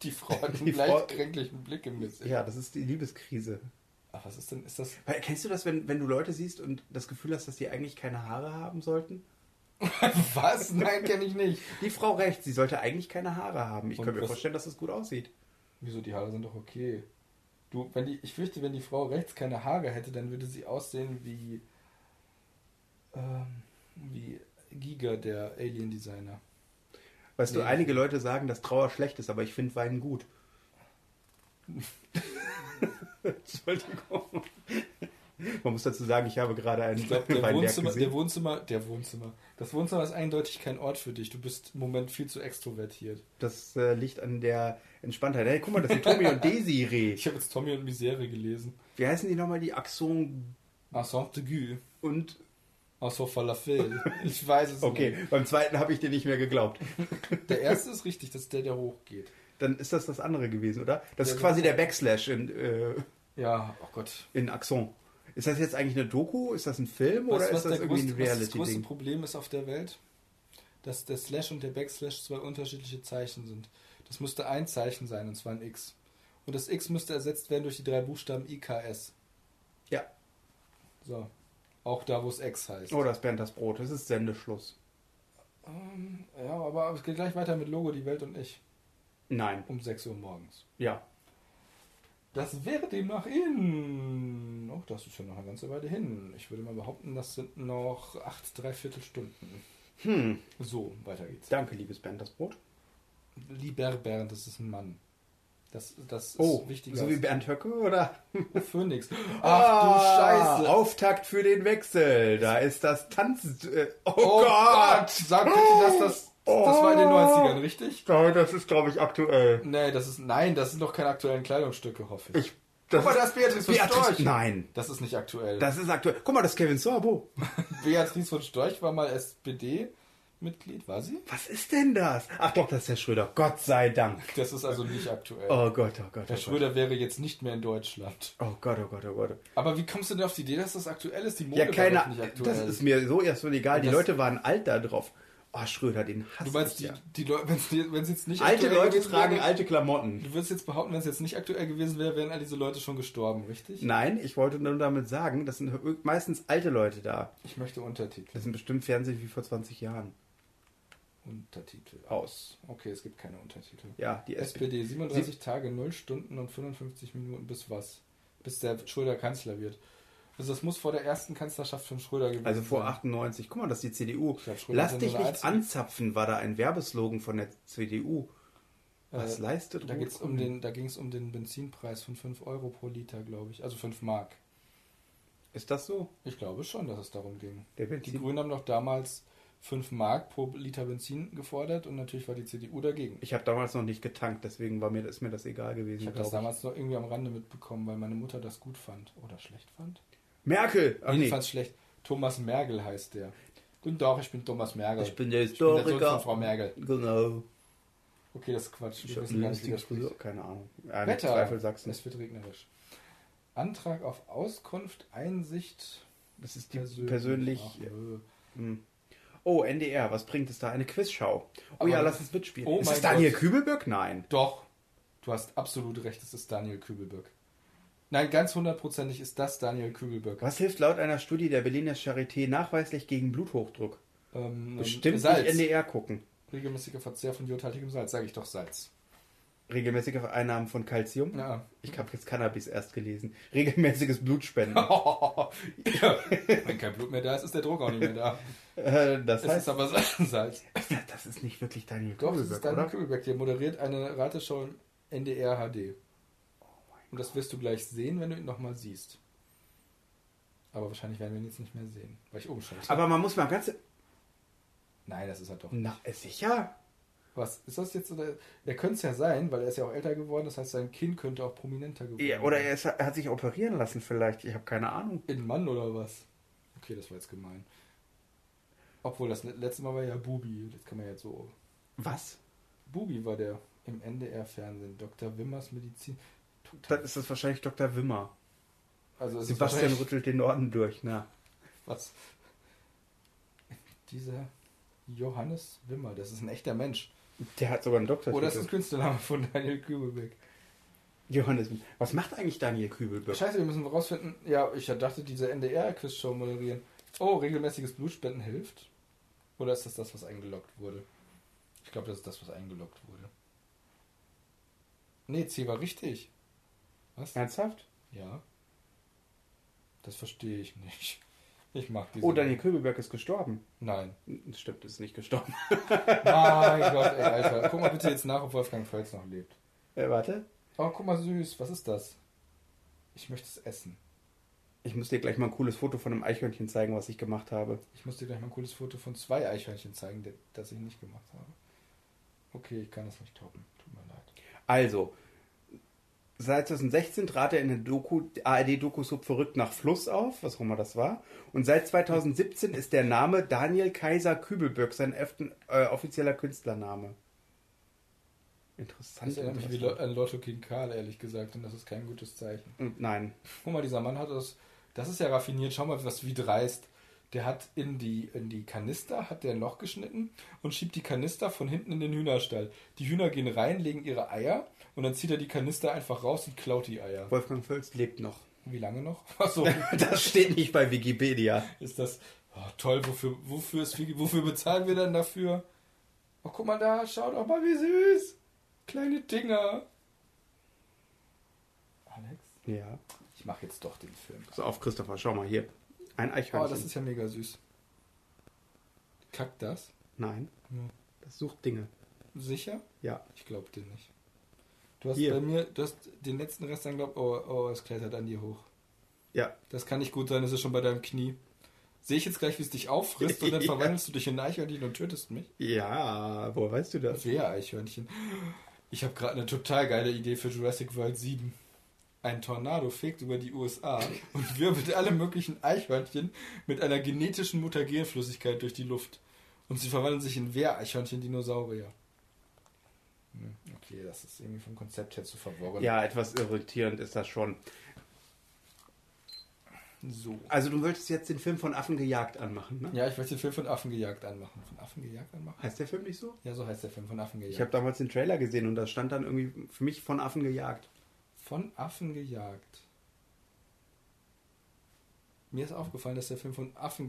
Die [laughs] Frau hat einen Die leicht kränklichen Blick im Gesicht. Ja, das ist die Liebeskrise. Ach, was ist denn, ist das? Weil, kennst du das, wenn, wenn du Leute siehst und das Gefühl hast, dass die eigentlich keine Haare haben sollten? [laughs] Was? Nein, kenne ich nicht. Die Frau rechts, sie sollte eigentlich keine Haare haben. Ich Und kann mir was- vorstellen, dass es gut aussieht. Wieso, die Haare sind doch okay. Du, wenn die, ich fürchte, wenn die Frau rechts keine Haare hätte, dann würde sie aussehen wie, ähm, wie Giga, der Alien-Designer. Weißt du, Nee. einige Leute sagen, dass Trauer schlecht ist, aber ich finde Weinen gut. [laughs] [laughs] Entschuldigung. [laughs] Man muss dazu sagen, ich habe gerade einen Ich glaube, der [laughs] Weinberg Wohnzimmer, der gesehen. Wohnzimmer, der Wohnzimmer. Das Wohnzimmer ist eindeutig kein Ort für dich. Du bist im Moment viel zu extrovertiert. Das äh, liegt an der Entspanntheit. Hey, guck mal, das sind Tommy und [laughs] Desiree. Ich habe jetzt Tommy und Misere gelesen. Wie heißen die nochmal? Die Axon Accent aigu. und... Accent falafel. Ich weiß es Okay, nicht. beim zweiten habe ich dir nicht mehr geglaubt. Der erste ist richtig, das ist der, der hochgeht. Dann ist das das andere gewesen, oder? Das Ja, ist quasi der Backslash in, äh, Ja, oh Gott. in Axon. Ist das jetzt eigentlich eine Doku? Ist das ein Film Weißt oder ist das irgendwie ein größte, was das größte Reality-Ding? Problem ist auf der Welt? Dass der Slash und der Backslash zwei unterschiedliche Zeichen sind. Das müsste ein Zeichen sein, und zwar ein X. Und das X müsste ersetzt werden durch die drei Buchstaben IKS. Ja. So. Auch da, wo es X heißt. Oh, das Bernd das Brot. Das ist Sendeschluss. Ähm, ja, aber es geht gleich weiter mit Logo, die Welt und ich. Nein. Um 6 Uhr morgens. Ja. Das wäre demnach in. Oh, das ist ja noch eine ganze Weile hin. Ich würde mal behaupten, das sind noch acht, dreiviertel Stunden. Hm. So, weiter geht's. Danke, liebes Bernd das Brot. Lieber Bernd, das ist ein Mann. Das, das ist Oh, wichtiger. so wie Bernd Höcke, oder? Oh, Phoenix. [laughs] Ach Ah, du Scheiße. Auftakt für den Wechsel. Da ist das Tanz... Äh, oh, Oh Gott! Sag bitte, dass das. Das war in den Oh. 90ern, richtig? Oh, das ist, glaube ich, aktuell. Nee, das ist. Nein, das sind doch keine aktuellen Kleidungsstücke, hoffe ich. Ich, das Guck mal, da ist Beatrice von Beatrice, Storch. Nein, Das ist nicht aktuell. das ist aktuell. Guck mal, das ist Kevin Sorbo. [laughs] Beatrice von Storch war mal SPD-Mitglied, war sie? Was ist denn das? Ach doch, das ist Herr Schröder. Gott sei Dank. Das ist also nicht aktuell. Oh Gott, oh Gott, oh Herr Gott. Schröder wäre jetzt nicht mehr in Deutschland. Oh Gott, oh Gott, oh Gott. Aber wie kommst du denn auf die Idee, dass das aktuell ist? Die Mode Ja, war keine doch nicht aktuell. Das ist mir so erstmal egal. Und Die Leute waren alt da drauf. Oh, Schröder, den hasse du meinst, ich die, ja. die Leute, wenn es jetzt nicht Alte Leute tragen wäre, alte Klamotten. Du würdest jetzt behaupten, wenn es jetzt nicht aktuell gewesen wäre, wären all diese Leute schon gestorben, richtig? Nein, ich wollte nur damit sagen, das sind meistens alte Leute da. Ich möchte Untertitel. Das sind bestimmt Fernsehen wie vor 20 Jahren. Untertitel. Aus. Okay, es gibt keine Untertitel. Ja, die SPD. SPD, 37 Tage, 0 Stunden und 55 Minuten bis was? Bis der Schröder Kanzler wird. Also das muss vor der ersten Kanzlerschaft von Schröder gewesen Also vor sein. 98. Guck mal, das ist die CDU. Lass dich nicht einzige- anzapfen, war da ein Werbeslogan von der CDU. Was Äh, leistet Da, geht's um den, da ging es um den Benzinpreis von 5 Euro pro Liter, glaube ich. Also 5 Mark. Ist das so? Ich glaube schon, dass es darum ging. Die? Grünen haben doch damals 5 Mark pro Liter Benzin gefordert und natürlich war die CDU dagegen. Ich habe damals noch nicht getankt, deswegen war mir, ist mir das egal gewesen. Ich habe das damals noch irgendwie am Rande mitbekommen, weil meine Mutter das gut fand oder schlecht fand. Merkel! Ach nee. Jedenfalls schlecht. Thomas Mergel heißt der. Guten Tag, ich bin Thomas Mergel. Ich bin der Ich bin der Sohn Historiker. von Frau Mergel. Genau. Okay, das ist Quatsch. Ich wissen gar nicht, wie das spricht. Keine Ahnung. Ja, Wetter. Zweifel Sachsen. Es wird regnerisch. Antrag auf Auskunft, Einsicht. Das ist die persönlich. Ach, nö. Hm. Oh, NDR, was bringt es da? Eine Quizschau. Oh Aber- ja, lass uns mitspielen. Oh ist es Daniel Gott. Kübelböck? Nein. Doch, du hast absolut recht, es ist Daniel Kübelböck. Nein, ganz hundertprozentig ist das Daniel Kübelböck. Was hilft laut einer Studie der Berliner Charité nachweislich gegen Bluthochdruck? Ähm, Bestimmt Salz. nicht NDR gucken. Regelmäßiger Verzehr von jodhaltigem Salz, sage ich doch Salz. Regelmäßige Einnahmen von Calcium. Ja. Ich habe jetzt Cannabis erst gelesen. Regelmäßiges Blutspenden. [laughs] ja. Wenn kein Blut mehr da ist, ist der Druck auch nicht mehr da. [laughs] Äh, das Es heißt, ist aber Salz. das ist nicht wirklich Daniel Doch, es Kübelböck, ist Daniel? Kübelböck, der moderiert eine Rateshow im NDR HD. Und das wirst du gleich sehen, wenn du ihn nochmal siehst. Aber wahrscheinlich werden wir ihn jetzt nicht mehr sehen, weil ich umschalte. Aber man muss mal ganz... Nein, das ist er doch. Na, äh, sicher? Was ist das jetzt? Oder? Er könnte es ja sein, weil er ist ja auch älter geworden. Das heißt, sein Kind könnte auch prominenter geworden Ja, oder er, ist, er hat sich operieren lassen vielleicht. Ich habe keine Ahnung. In Mann oder was? Okay, das war jetzt gemein. Obwohl, das letzte Mal war ja Bubi. Das kann man jetzt so. Was? Bubi war der im NDR-Fernsehen. Dr. Wimmers Medizin. Dann ist das wahrscheinlich Dr. Wimmer. Also, ist Sebastian rüttelt den Norden durch, na. Was? Dieser Johannes Wimmer, das ist ein echter Mensch. Der hat sogar einen Doktor. Oder ist das ein Künstlername von Daniel Kübelbeck? Johannes. Was macht eigentlich Daniel Kübelböck? Scheiße, wir müssen rausfinden. Ja, ich dachte, diese NDR-Quizshow moderieren. Oh, regelmäßiges Blutspenden hilft? Oder ist das das, was eingeloggt wurde? Ich glaube, das ist das, was eingeloggt wurde. Nee, C war richtig. Was? Ernsthaft? Ja. Das verstehe ich nicht. Ich mag diese. Oh, Daniel Kübelberg ist gestorben. Nein. Stimmt, ist nicht gestorben. [laughs] Mein Gott, ey, Alter. Guck mal bitte jetzt nach, ob Wolfgang Völz noch lebt. Äh, warte. Oh, guck mal süß. Was ist das? Ich möchte es essen. Ich muss dir gleich mal ein cooles Foto von einem Eichhörnchen zeigen, was ich gemacht habe. Ich muss dir gleich mal ein cooles Foto von zwei Eichhörnchen zeigen, das ich nicht gemacht habe. Okay, ich kann das nicht toppen. Tut mir leid. Also, seit 2016 trat er in der Doku, ARD-Doku-Sub Verrückt nach Fluss auf, was auch immer das war. Und seit 2017 ist der Name Daniel Kaiser Kübelböck sein öften, äh, offizieller Künstlername. Interessant. Das erinnert mich wie Lo- an Lotto King Karl, ehrlich gesagt, und das ist kein gutes Zeichen. Nein. Guck mal, dieser Mann hat das. Das ist ja raffiniert. Schau mal, was wie dreist. Der hat in die, in die Kanister hat der ein Loch geschnitten und schiebt die Kanister von hinten in den Hühnerstall. Die Hühner gehen rein, legen ihre Eier und dann zieht er die Kanister einfach raus und klaut die Eier. Wolfgang Völz lebt noch. Wie lange noch? Achso, [laughs] Das steht nicht bei Wikipedia. ist das oh, toll. Wofür, wofür, ist, wofür bezahlen wir dann dafür? Oh, guck mal da, schau doch mal, wie süß. Kleine Dinger. Alex, Ja. ich mache jetzt doch den Film. Pass auf, Christopher, schau mal hier. Ein Oh, Eichhörnchen. das ist ja mega süß. Kackt das? Nein, Ja. das sucht Dinge. Sicher? Ja. Ich glaube dir nicht. Du hast Hier. bei mir, du hast den letzten Rest dann glaubt, oh, oh, es klettert an dir hoch. Ja. Das kann nicht gut sein, es ist schon bei deinem Knie. Sehe ich jetzt gleich, wie es dich auffrisst und dann Ja. [laughs] verwandelst du dich in ein Eichhörnchen und tötest mich? Ja, woher weißt du das? Wer Eichhörnchen? Ich habe gerade eine total geile Idee für Jurassic World 7. Ein Tornado fegt über die USA und wirbelt alle möglichen Eichhörnchen mit einer genetischen Mutagenflüssigkeit durch die Luft. Und sie verwandeln sich in Wehreichhörnchen-Dinosaurier. Hm, Okay, das ist irgendwie vom Konzept her zu verworren. Ja, etwas irritierend ist das schon. So. Also du wolltest jetzt den Film von Affen gejagt anmachen, ne? Ja, ich möchte den Film von Affen gejagt anmachen. Von Affen gejagt anmachen? Heißt der Film nicht so? Ja, so heißt der Film von Affen gejagt. Ich habe damals den Trailer gesehen und da stand dann irgendwie für mich von Affen gejagt. Von Affen gejagt. Mir ist aufgefallen, dass der Film von Affen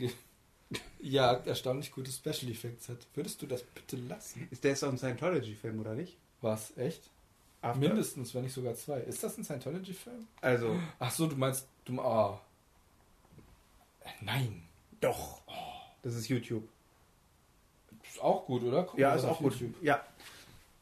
gejagt [laughs] erstaunlich gute Special Effects hat. Würdest du das bitte lassen? Ist der doch ein Scientology-Film, oder nicht? Was? Echt? After- Mindestens, wenn nicht sogar zwei. Ist das ein Scientology-Film? Also, Ach so, du meinst, du. Äh, Nein. doch. Das ist YouTube. Ist auch gut, oder? Guck Ja, ist auch gut. YouTube. Ja,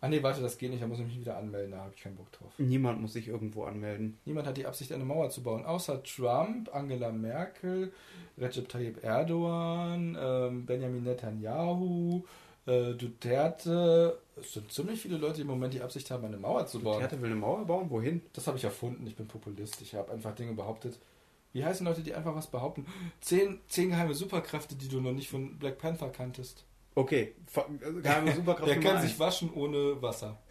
Ah nee, warte, das geht nicht. Da muss ich mich wieder anmelden. Da habe ich keinen Bock drauf. niemand muss sich irgendwo anmelden. Niemand hat die Absicht, eine Mauer zu bauen, außer Trump, Angela Merkel, Recep Tayyip Erdogan, ähm, Benjamin Netanyahu, äh, Duterte. Es sind ziemlich viele Leute, die im Moment die Absicht haben, eine Mauer zu bauen. Duterte will eine Mauer bauen? Wohin? Das habe ich erfunden. Ich bin Populist. Ich habe einfach Dinge behauptet, Wie heißen Leute, die einfach was behaupten? Zehn, zehn geheime Superkräfte, die du noch nicht von Black Panther kanntest. Okay, Ver- also geheime Superkraft Der Nummer kann sich waschen ohne Wasser. [laughs]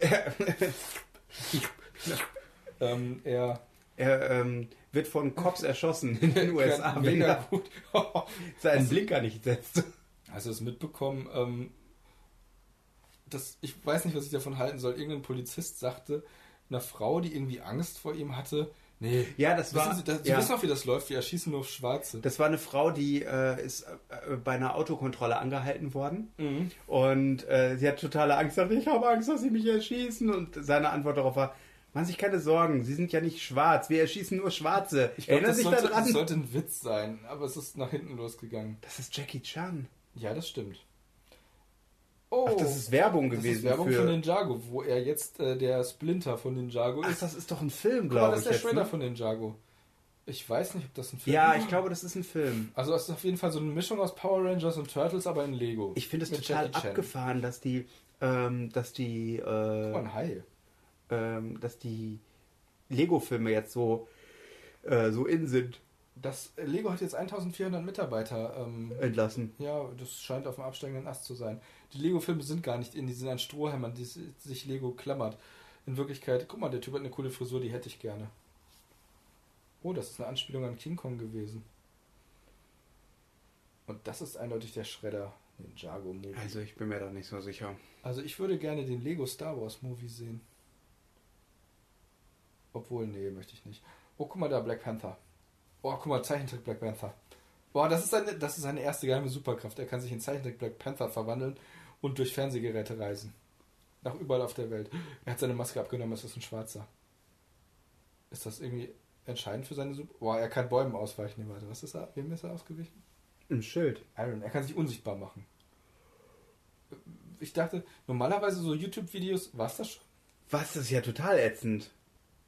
ähm, er Er ähm, wird von Cops erschossen in den [laughs] USA, wenn [laughs] er gut. seinen Blinker nicht setzt. Hast du es mitbekommen? Ähm, das, ich weiß nicht, was ich davon halten soll. Irgendein Polizist sagte einer Frau, die irgendwie Angst vor ihm hatte, nee, Ja, das war. Sie, das, Sie ja. wissen auch, wie das läuft. Wir erschießen nur auf Schwarze. Das war eine Frau, die äh, ist äh, bei einer Autokontrolle angehalten worden. Mhm. Und äh, sie hat totale Angst, sagte, ich habe Angst, dass sie mich erschießen. Und seine Antwort darauf war, machen sich keine Sorgen, Sie sind ja nicht schwarz, wir erschießen nur Schwarze. Ich glaube, Erinnern das, sollte, daran? das sollte ein Witz sein, aber es ist nach hinten losgegangen. das ist Jackie Chan. Ja, das stimmt. Oh, Ach, das ist Werbung das gewesen ist Werbung für... von Ninjago, wo er jetzt äh, der Splinter von Ninjago Ach, ist. das ist doch ein Film, glaube das ich. ist der jetzt, Shredder ne? von Ninjago. Ich weiß nicht, ob das ein Film Ja, ist. ich glaube, das ist ein Film. Also es ist auf jeden Fall so eine Mischung aus Power Rangers und Turtles, aber in Lego. Ich finde es total abgefahren, dass die, ähm, dass die, äh, ein Hai. ähm, dass die Lego-Filme jetzt so, äh, so in sind, Das Lego hat jetzt 1400 Mitarbeiter. Ähm, entlassen. ja, das scheint auf dem absteigenden Ast zu sein. Die Lego-Filme sind gar nicht in, die sind an Strohhämmern, die si- sich Lego klammert. In Wirklichkeit, guck mal, der Typ hat eine coole Frisur, die hätte ich gerne. Oh, das ist eine Anspielung an King Kong gewesen. Und das ist eindeutig der Schredder. Ninjago Movie. Also ich bin mir da nicht so sicher. Also ich würde gerne den Lego Star Wars Movie sehen. Obwohl, nee, möchte ich nicht. Oh, guck mal da, Black Panther. Oh, guck mal, Zeichentrick Black Panther. Boah, das ist seine, das ist seine erste geheime Superkraft. Er kann sich in Zeichentrick Black Panther verwandeln und durch Fernsehgeräte reisen. Nach überall auf der Welt. Er hat seine Maske abgenommen, es ist ein Schwarzer. Ist das irgendwie entscheidend für seine Super... Boah, er kann Bäumen ausweichen. Nee, warte, was ist er? Wem ist er ausgewichen? Ein Schild. Iron. Er kann sich unsichtbar machen. Ich dachte, normalerweise so YouTube-Videos, war's das schon? Was, das ist ja total ätzend.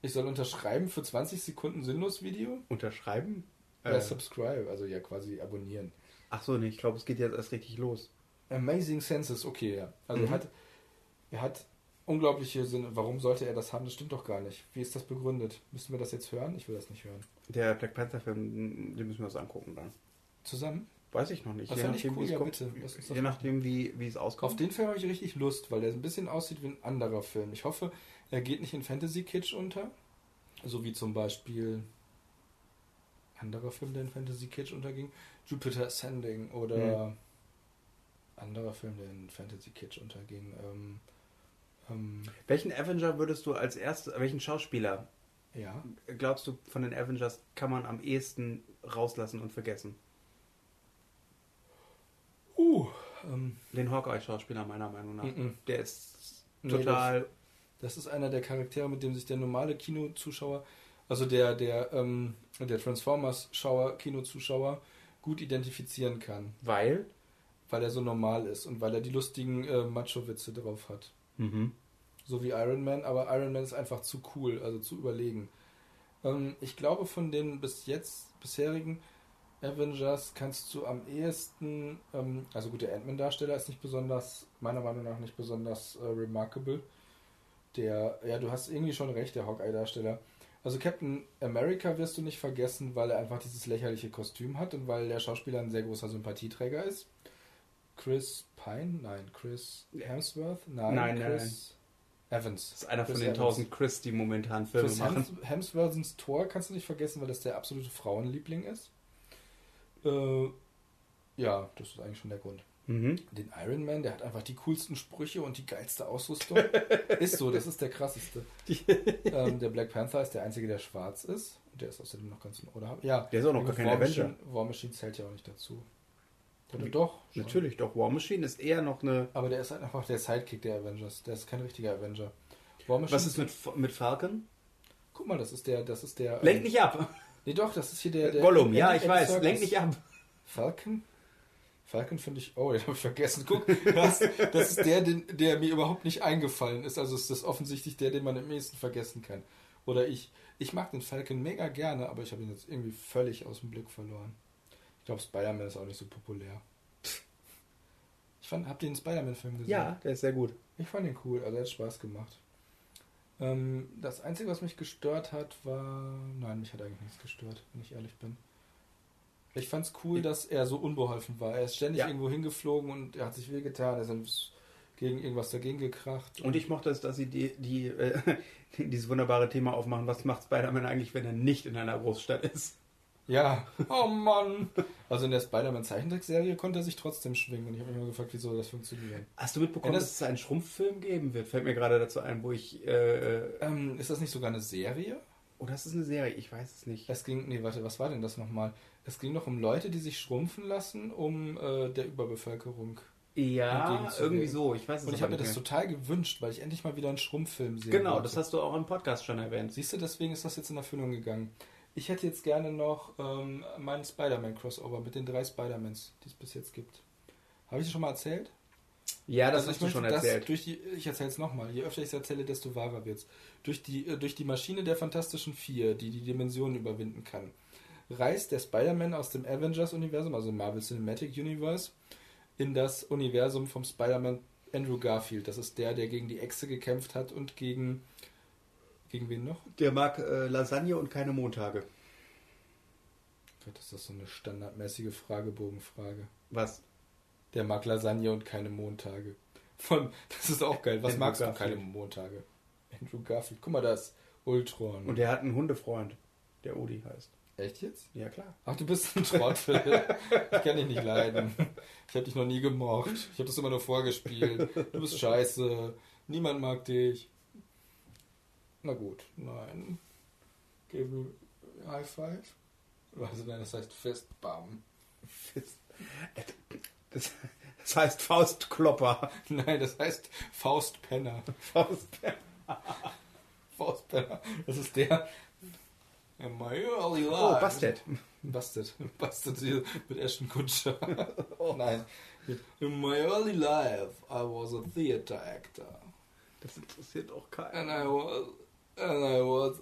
Ich soll unterschreiben für 20 Sekunden sinnlos Video? Unterschreiben? Oder Äh, subscribe, also ja quasi abonnieren. ach so, nee, ich glaube, es geht jetzt erst richtig los. Amazing Senses, okay, ja. Also Mhm. er hat, er hat unglaubliche Sinne. Warum sollte er das haben? Das stimmt doch gar nicht. Wie ist das begründet? Müssen wir das jetzt hören? Ich will das nicht hören. Der Black Panther-Film, den müssen wir uns angucken dann. Zusammen? Weiß ich noch nicht. Das je nachdem, cool, wie es ja, kommt, bitte. Je nachdem, wie, wie es auskommt. Auf den Film habe ich richtig Lust, weil der ein bisschen aussieht wie ein anderer Film. Ich hoffe, er geht nicht in Fantasy-Kitsch unter. So wie zum Beispiel anderer Film, der in Fantasy-Kitsch unterging. Jupiter Ascending oder anderer Film, der in Fantasy-Kitsch unterging. Ähm, ähm, Welchen Avenger würdest du als erstes, welchen Schauspieler ja, glaubst du von den Avengers kann man am ehesten rauslassen und vergessen? uh, ähm, Den Hawkeye-Schauspieler meiner Meinung nach. Mhm. Der ist Nee, total. Das ist einer der Charaktere, mit dem sich der normale Kinozuschauer, also der, der, ähm, der Transformers-Schauer, Kinozuschauer, gut identifizieren kann. weil? weil er so normal ist und weil er die lustigen äh, Macho-Witze drauf hat. Mhm. So wie Iron Man, aber Iron Man ist einfach zu cool, also zu überlegen. Ähm, ich glaube, von den bis jetzt bisherigen Avengers kannst du am ehesten, ähm, also gut, der Ant-Man-Darsteller ist nicht besonders, meiner Meinung nach nicht besonders äh, remarkable. Der, ja, du hast irgendwie schon recht, der Hawkeye-Darsteller. Also Captain America wirst du nicht vergessen, weil er einfach dieses lächerliche Kostüm hat und weil der Schauspieler ein sehr großer Sympathieträger ist. Chris Pine? Nein, Chris Hemsworth? Nein, Nein, nein, Chris Evans. Das ist einer von Chris den Evans. tausend Chris, die momentan Filme Chris machen. Hems Hemsworths Tor kannst du nicht vergessen, weil das der absolute Frauenliebling ist. Äh, ja, das ist eigentlich schon der Grund. Mhm. Den Iron Man, der hat einfach die coolsten Sprüche und die geilste Ausrüstung. [laughs] ist so, das ist der krasseste. [laughs] ähm, der Black Panther ist der einzige, der schwarz ist. Und der ist außerdem noch ganz oder Ja, Der ist auch noch gar kein War Avenger. Machine, War Machine zählt ja auch nicht dazu. Oder doch? schon. Natürlich, doch. War Machine ist eher noch eine. Aber der ist halt einfach der Sidekick der Avengers. Der ist kein richtiger Avenger. War Machine Was ist mit, mit Falcon? Guck mal, das ist der, das ist der. Lenk ähm, nicht ab. Nee, doch, das ist hier der. der Gollum, ja, ich weiß. Lenk nicht ab. Falcon? Falcon finde ich. Oh, [laughs] den habe ich vergessen. Guck, das, das ist der, den, der mir überhaupt nicht eingefallen ist. Also ist das offensichtlich der, den man am ehesten vergessen kann. Oder ich. Ich mag den Falcon mega gerne, aber ich habe ihn jetzt irgendwie völlig aus dem Blick verloren. Ich glaube, Spider-Man ist auch nicht so populär. Ich fand, habt ihr den Spider-Man-Film gesehen? Ja, der ist sehr gut. Ich fand ihn cool, also er hat Spaß gemacht. Ähm, das Einzige, was mich gestört hat, war. Nein, mich hat eigentlich nichts gestört, wenn ich ehrlich bin. Ich fand's cool, dass er so unbeholfen war. Er ist ständig Ja. irgendwo hingeflogen und er hat sich wehgetan, er ist gegen irgendwas dagegen gekracht. Und ich mochte es, dass sie die, die, äh, [laughs] dieses wunderbare Thema aufmachen. Was macht Spider-Man eigentlich, wenn er nicht in einer Großstadt ist? Ja, [laughs] oh Mann. Also in der Spider-Man Zeichentrickserie konnte er sich trotzdem schwingen und ich habe mich immer gefragt, wieso das funktioniert. Hast du mitbekommen, das- dass es einen Schrumpffilm geben wird? Fällt mir gerade dazu ein, wo ich. Äh, Ähm, ist das nicht sogar eine Serie? das ist eine Serie, ich weiß es nicht. Es ging, nee, warte, was war denn das nochmal? Es ging doch um Leute, die sich schrumpfen lassen, um äh, der Überbevölkerung. Ja, irgendwie so. Ich weiß es Und ich habe mir das total gewünscht, weil ich endlich mal wieder einen Schrumpffilm sehe. Genau, das hast du auch im Podcast schon erwähnt. Siehst du, deswegen ist das jetzt in Erfüllung gegangen. Ich hätte jetzt gerne noch ähm, meinen Spider-Man-Crossover mit den drei Spider-Mans, die es bis jetzt gibt. Habe ich das schon mal erzählt? Ja, das Also hast ich du schon erzählt. Durch die, ich erzähle es nochmal. Je öfter ich es erzähle, desto wahrer wird es. Durch die, äh, durch die Maschine der Fantastischen Vier, die die Dimensionen überwinden kann, reist der Spider-Man aus dem Avengers-Universum, also Marvel Cinematic Universe, in das Universum vom Spider-Man Andrew Garfield. Das ist der, der gegen die Echse gekämpft hat und gegen. Gegen wen noch? Der mag äh, Lasagne und keine Montage. Gott, ist das so eine standardmäßige Fragebogenfrage. Was? Der mag Lasagne und keine Montage. Von, das ist auch geil. Was Andrew magst Garfield. du keine Montage? Andrew Garfield. Guck mal, da ist Ultron. Und der hat einen Hundefreund, der Odi heißt. Echt jetzt? Ja, klar. Ach, du bist ein Trottel. ich kann dich nicht leiden. Ich habe dich noch nie gemocht. Ich habe das immer nur vorgespielt. Du bist scheiße. Niemand mag dich. Na gut, nein. Gebe High Five. Also nein, das heißt Fistbam. Das, das heißt Faustklopper. Nein, das heißt Faustpenner. Faust. Faustpenner. Das ist der. In my early Oh, life. Bastet. Busted. [laughs] Busted [laughs] hier mit Ashton Kutscher. oh [laughs] nein. In my early life, I was a theater actor. Das interessiert auch And. I was. And I was.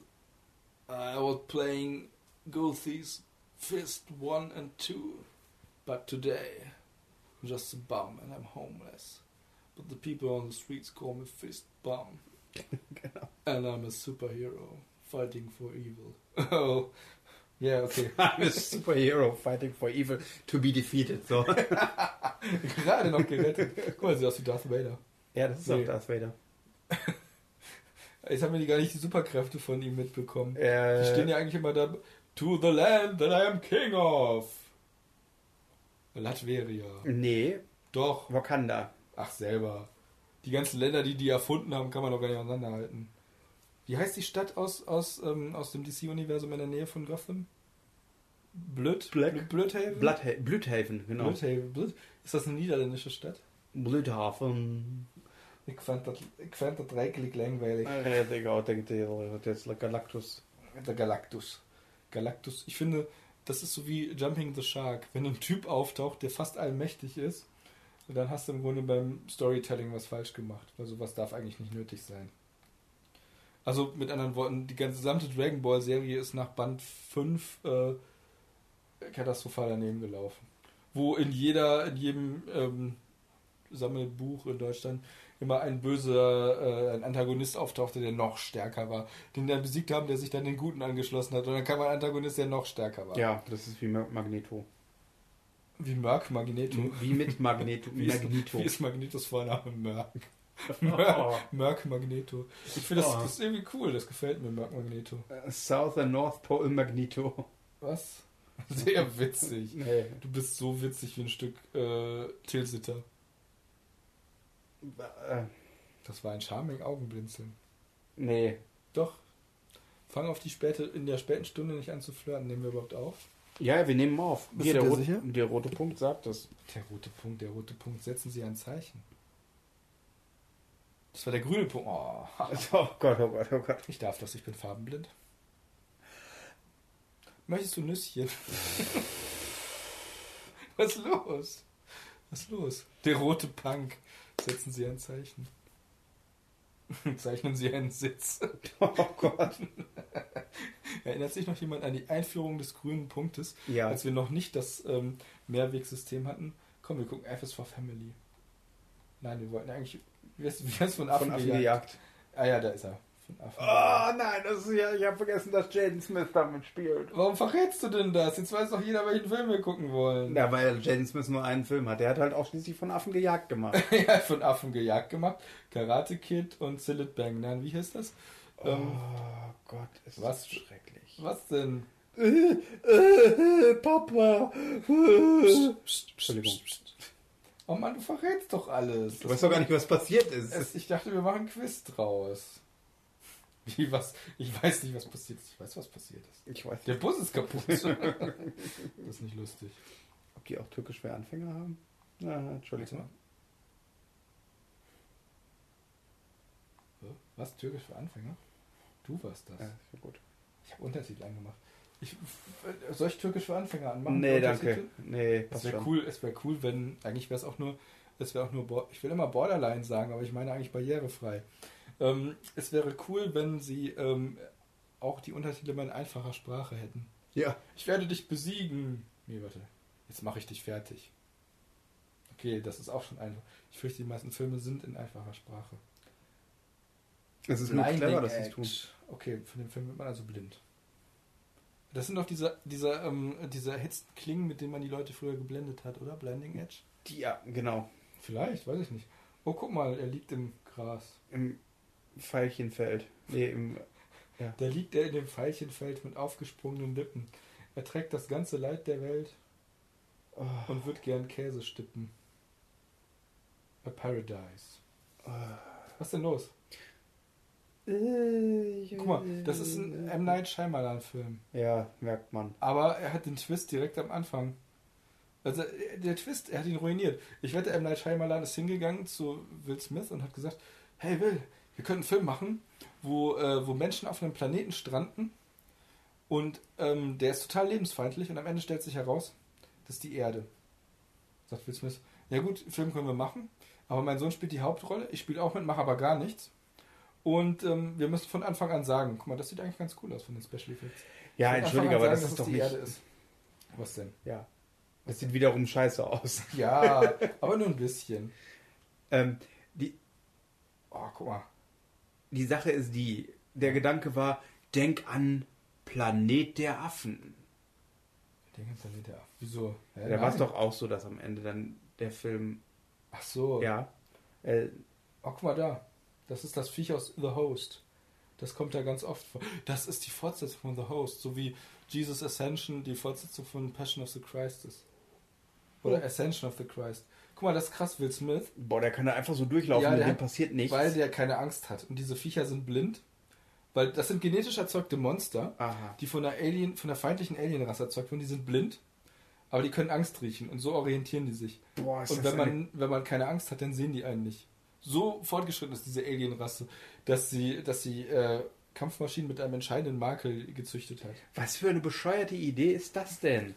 I was playing Goofy's Fist 1 and 2. But today, I'm just a bum and I'm homeless. But the people on the streets call me Fist Bum. genau. And I'm a superhero fighting for evil. [laughs] Oh, ja, okay. [laughs] I'm a superhero fighting for evil to be defeated. So. [laughs] Gerade noch gerettet. Guck mal, sieht aus wie Darth Vader. ja, das ist Nee. auch Darth Vader. Jetzt haben wir die gar nicht die Superkräfte von ihm mitbekommen. Äh, Die stehen ja eigentlich immer da. To the land that I am king of. Latveria. Nee, Doch. Wakanda. Ach, selber. Die ganzen Länder, die die erfunden haben, kann man doch gar nicht auseinanderhalten. Wie heißt die Stadt aus, aus, ähm, aus dem DC-Universum in der Nähe von Gotham? Blöd? Black. Blödhaven? Bloodha Blüthaven, genau. Blödhaven. Blöd. Ist das eine niederländische Stadt? Blüthaven. Ich fand das, reichlich langweilig. Denkt ihr, jetzt Galactus. Der Galactus. Galactus. Ich finde, das ist so wie Jumping the Shark. Wenn ein Typ auftaucht, der fast allmächtig ist, dann hast du im Grunde beim Storytelling was falsch gemacht. Weil sowas darf eigentlich nicht nötig sein. Also mit anderen Worten, die ganze gesamte Dragon Ball Serie ist nach Band 5 äh, katastrophal daneben gelaufen. Wo in jeder, in jedem ähm, Sammelbuch in Deutschland immer ein böser, äh, ein Antagonist auftauchte, der noch stärker war. Den dann besiegt haben, der sich dann den Guten angeschlossen hat. Und dann kam ein Antagonist, der noch stärker war. Ja, das ist wie Ma- Magneto. Wie Merc Magneto. Wie mit Magneto. [laughs] Wie ist, Magneto. wie ist Magnetos Vorname? Merc. Oh. Merc Magneto. Ich finde, das, Oh. das ist irgendwie cool. Das gefällt mir, Merc Magneto. South and North Pole Magneto. Was? Sehr witzig. [laughs] Nee. Du bist so witzig wie ein Stück äh, Tilsiter. Äh, Das war ein charming Augenblinzeln. nee. Doch. Fang auf die späte, in der späten Stunde nicht an zu flirten. Nehmen wir überhaupt auf? Ja, wir nehmen auf. Bist Hier, du der, dir rote, sicher? der rote Punkt sagt das. Der rote Punkt, der rote Punkt. Setzen Sie ein Zeichen. Das war der grüne Punkt. Oh, [laughs] Oh Gott, oh Gott, oh Gott. ich darf das, ich bin farbenblind. Möchtest du Nüsschen? [laughs] Was ist los? Was ist los? Der rote Punk. Setzen Sie ein Zeichen. [laughs] Zeichnen Sie einen Sitz. Oh Gott. Erinnert sich noch jemand an die Einführung des grünen Punktes, Ja. als wir noch nicht das ähm, Mehrwegsystem hatten? Komm, wir gucken F is for Family. Nein, wir wollten eigentlich. Wie heißt, wie heißt von Affen, Von Affen gejagt? gejagt. Ah ja, da ist er. von Affen. Oh nein, das ist ja, ich habe vergessen, dass Jaden Smith damit spielt. Warum verrätst du denn das? Jetzt weiß doch jeder, welchen Film wir gucken wollen. Ja, weil Jaden Smith nur einen Film hat. Der hat halt auch schließlich von Affen gejagt gemacht. [laughs] er hat von Affen gejagt gemacht. Karate Kid und Sillet Bang. Nein, wie heißt das? Ähm, oh Gott, ist was- das schrecklich. was denn? Äh, äh, Papa. Entschuldigung. Oh Mann, du verrätst doch alles. Du weißt doch gar nicht, was passiert ist. Es, ich dachte, wir machen ein Quiz draus. Wie was? Ich weiß nicht, was passiert ist. Ich weiß, was passiert ist. ich weiß Der Bus ist kaputt. [laughs] das ist nicht lustig. ob die auch türkisch für Anfänger haben. Ah, Warte Entschuldigung. Was? Türkisch für Anfänger? Du warst das. Ja, ist ja gut. Ich habe Untertitel angemacht. Ich, soll ich Türkisch für Anfänger anmachen? Nee, danke. Nee, Es wäre cool, es wäre cool, wenn, eigentlich wäre es auch nur, es wäre auch nur, ich will immer Borderline sagen, aber ich meine eigentlich barrierefrei. Ähm, es wäre cool, wenn sie ähm, auch die Untertitel mal in einfacher Sprache hätten. Ja. Ich werde dich besiegen. Nee, warte. Jetzt mache ich dich fertig. Okay, das ist auch schon einfach. Ich fürchte, die meisten Filme sind in einfacher Sprache. Es ist nur Blinding clever, dass sie es tun. Okay, von dem Film wird man also blind. Das sind doch diese, diese, ähm, diese erhitzten Klingen, mit denen man die Leute früher geblendet hat, oder? Blinding Edge? Die, ja, genau. Vielleicht, weiß ich nicht. Oh, guck mal, er liegt im Gras. Im Veilchenfeld. Nee, im. Da liegt er in dem Veilchenfeld mit aufgesprungenen Lippen. Er trägt das ganze Leid der Welt Oh, und wird gern Käse stippen. A Paradise. Was ist denn los? Guck mal, das ist ein M. Night Shyamalan-Film. Ja, merkt man. Aber er hat den Twist direkt am Anfang. Also äh, der Twist, er hat ihn ruiniert. Ich wette, M. Night Shyamalan ist hingegangen zu Will Smith und hat gesagt, hey Will, wir können einen Film machen, wo, äh, wo Menschen auf einem Planeten stranden und ähm, der ist total lebensfeindlich und am Ende stellt sich heraus, das ist die Erde. Sagt Will Smith, ja gut, Film können wir machen, aber mein Sohn spielt die Hauptrolle, ich spiele auch mit, mache aber gar nichts. Und ähm, wir müssen von Anfang an sagen, guck mal, das sieht eigentlich ganz cool aus von den Special Effects. Ja, entschuldige, aber an das sagen, ist doch die nicht. Erde ist. Was denn? Ja. Das sieht wiederum scheiße aus. Ja, aber nur ein bisschen. Ähm, die, Oh, guck mal. die Sache ist die, der Gedanke war, denk an Planet der Affen. Den ganzen Planet der Affen. Wieso? Hä, da war es doch auch so, dass am Ende dann der Film, Ach so. ja, äh, Oh, guck mal da. Das ist das Viech aus The Host. Das kommt da ganz oft vor. Das ist die Fortsetzung von The Host, so wie Jesus Ascension die Fortsetzung von Passion of the Christ ist. Oder Oh. Ascension of the Christ. Guck mal, das ist krass, Will Smith, boah, der kann da einfach so durchlaufen Ja, der dem passiert nichts. weil der keine Angst hat. Und diese Viecher sind blind, weil das sind genetisch erzeugte Monster. Aha. die von der Alien, von der feindlichen Alienrasse erzeugt wurden, die sind blind, aber die können Angst riechen und so orientieren die sich. Boah, ist Und das wenn man, wenn man keine Angst hat, dann sehen die einen nicht. So fortgeschritten ist diese Alienrasse, dass sie, dass sie äh, Kampfmaschinen mit einem entscheidenden Makel gezüchtet hat. Was für eine bescheuerte Idee ist das denn?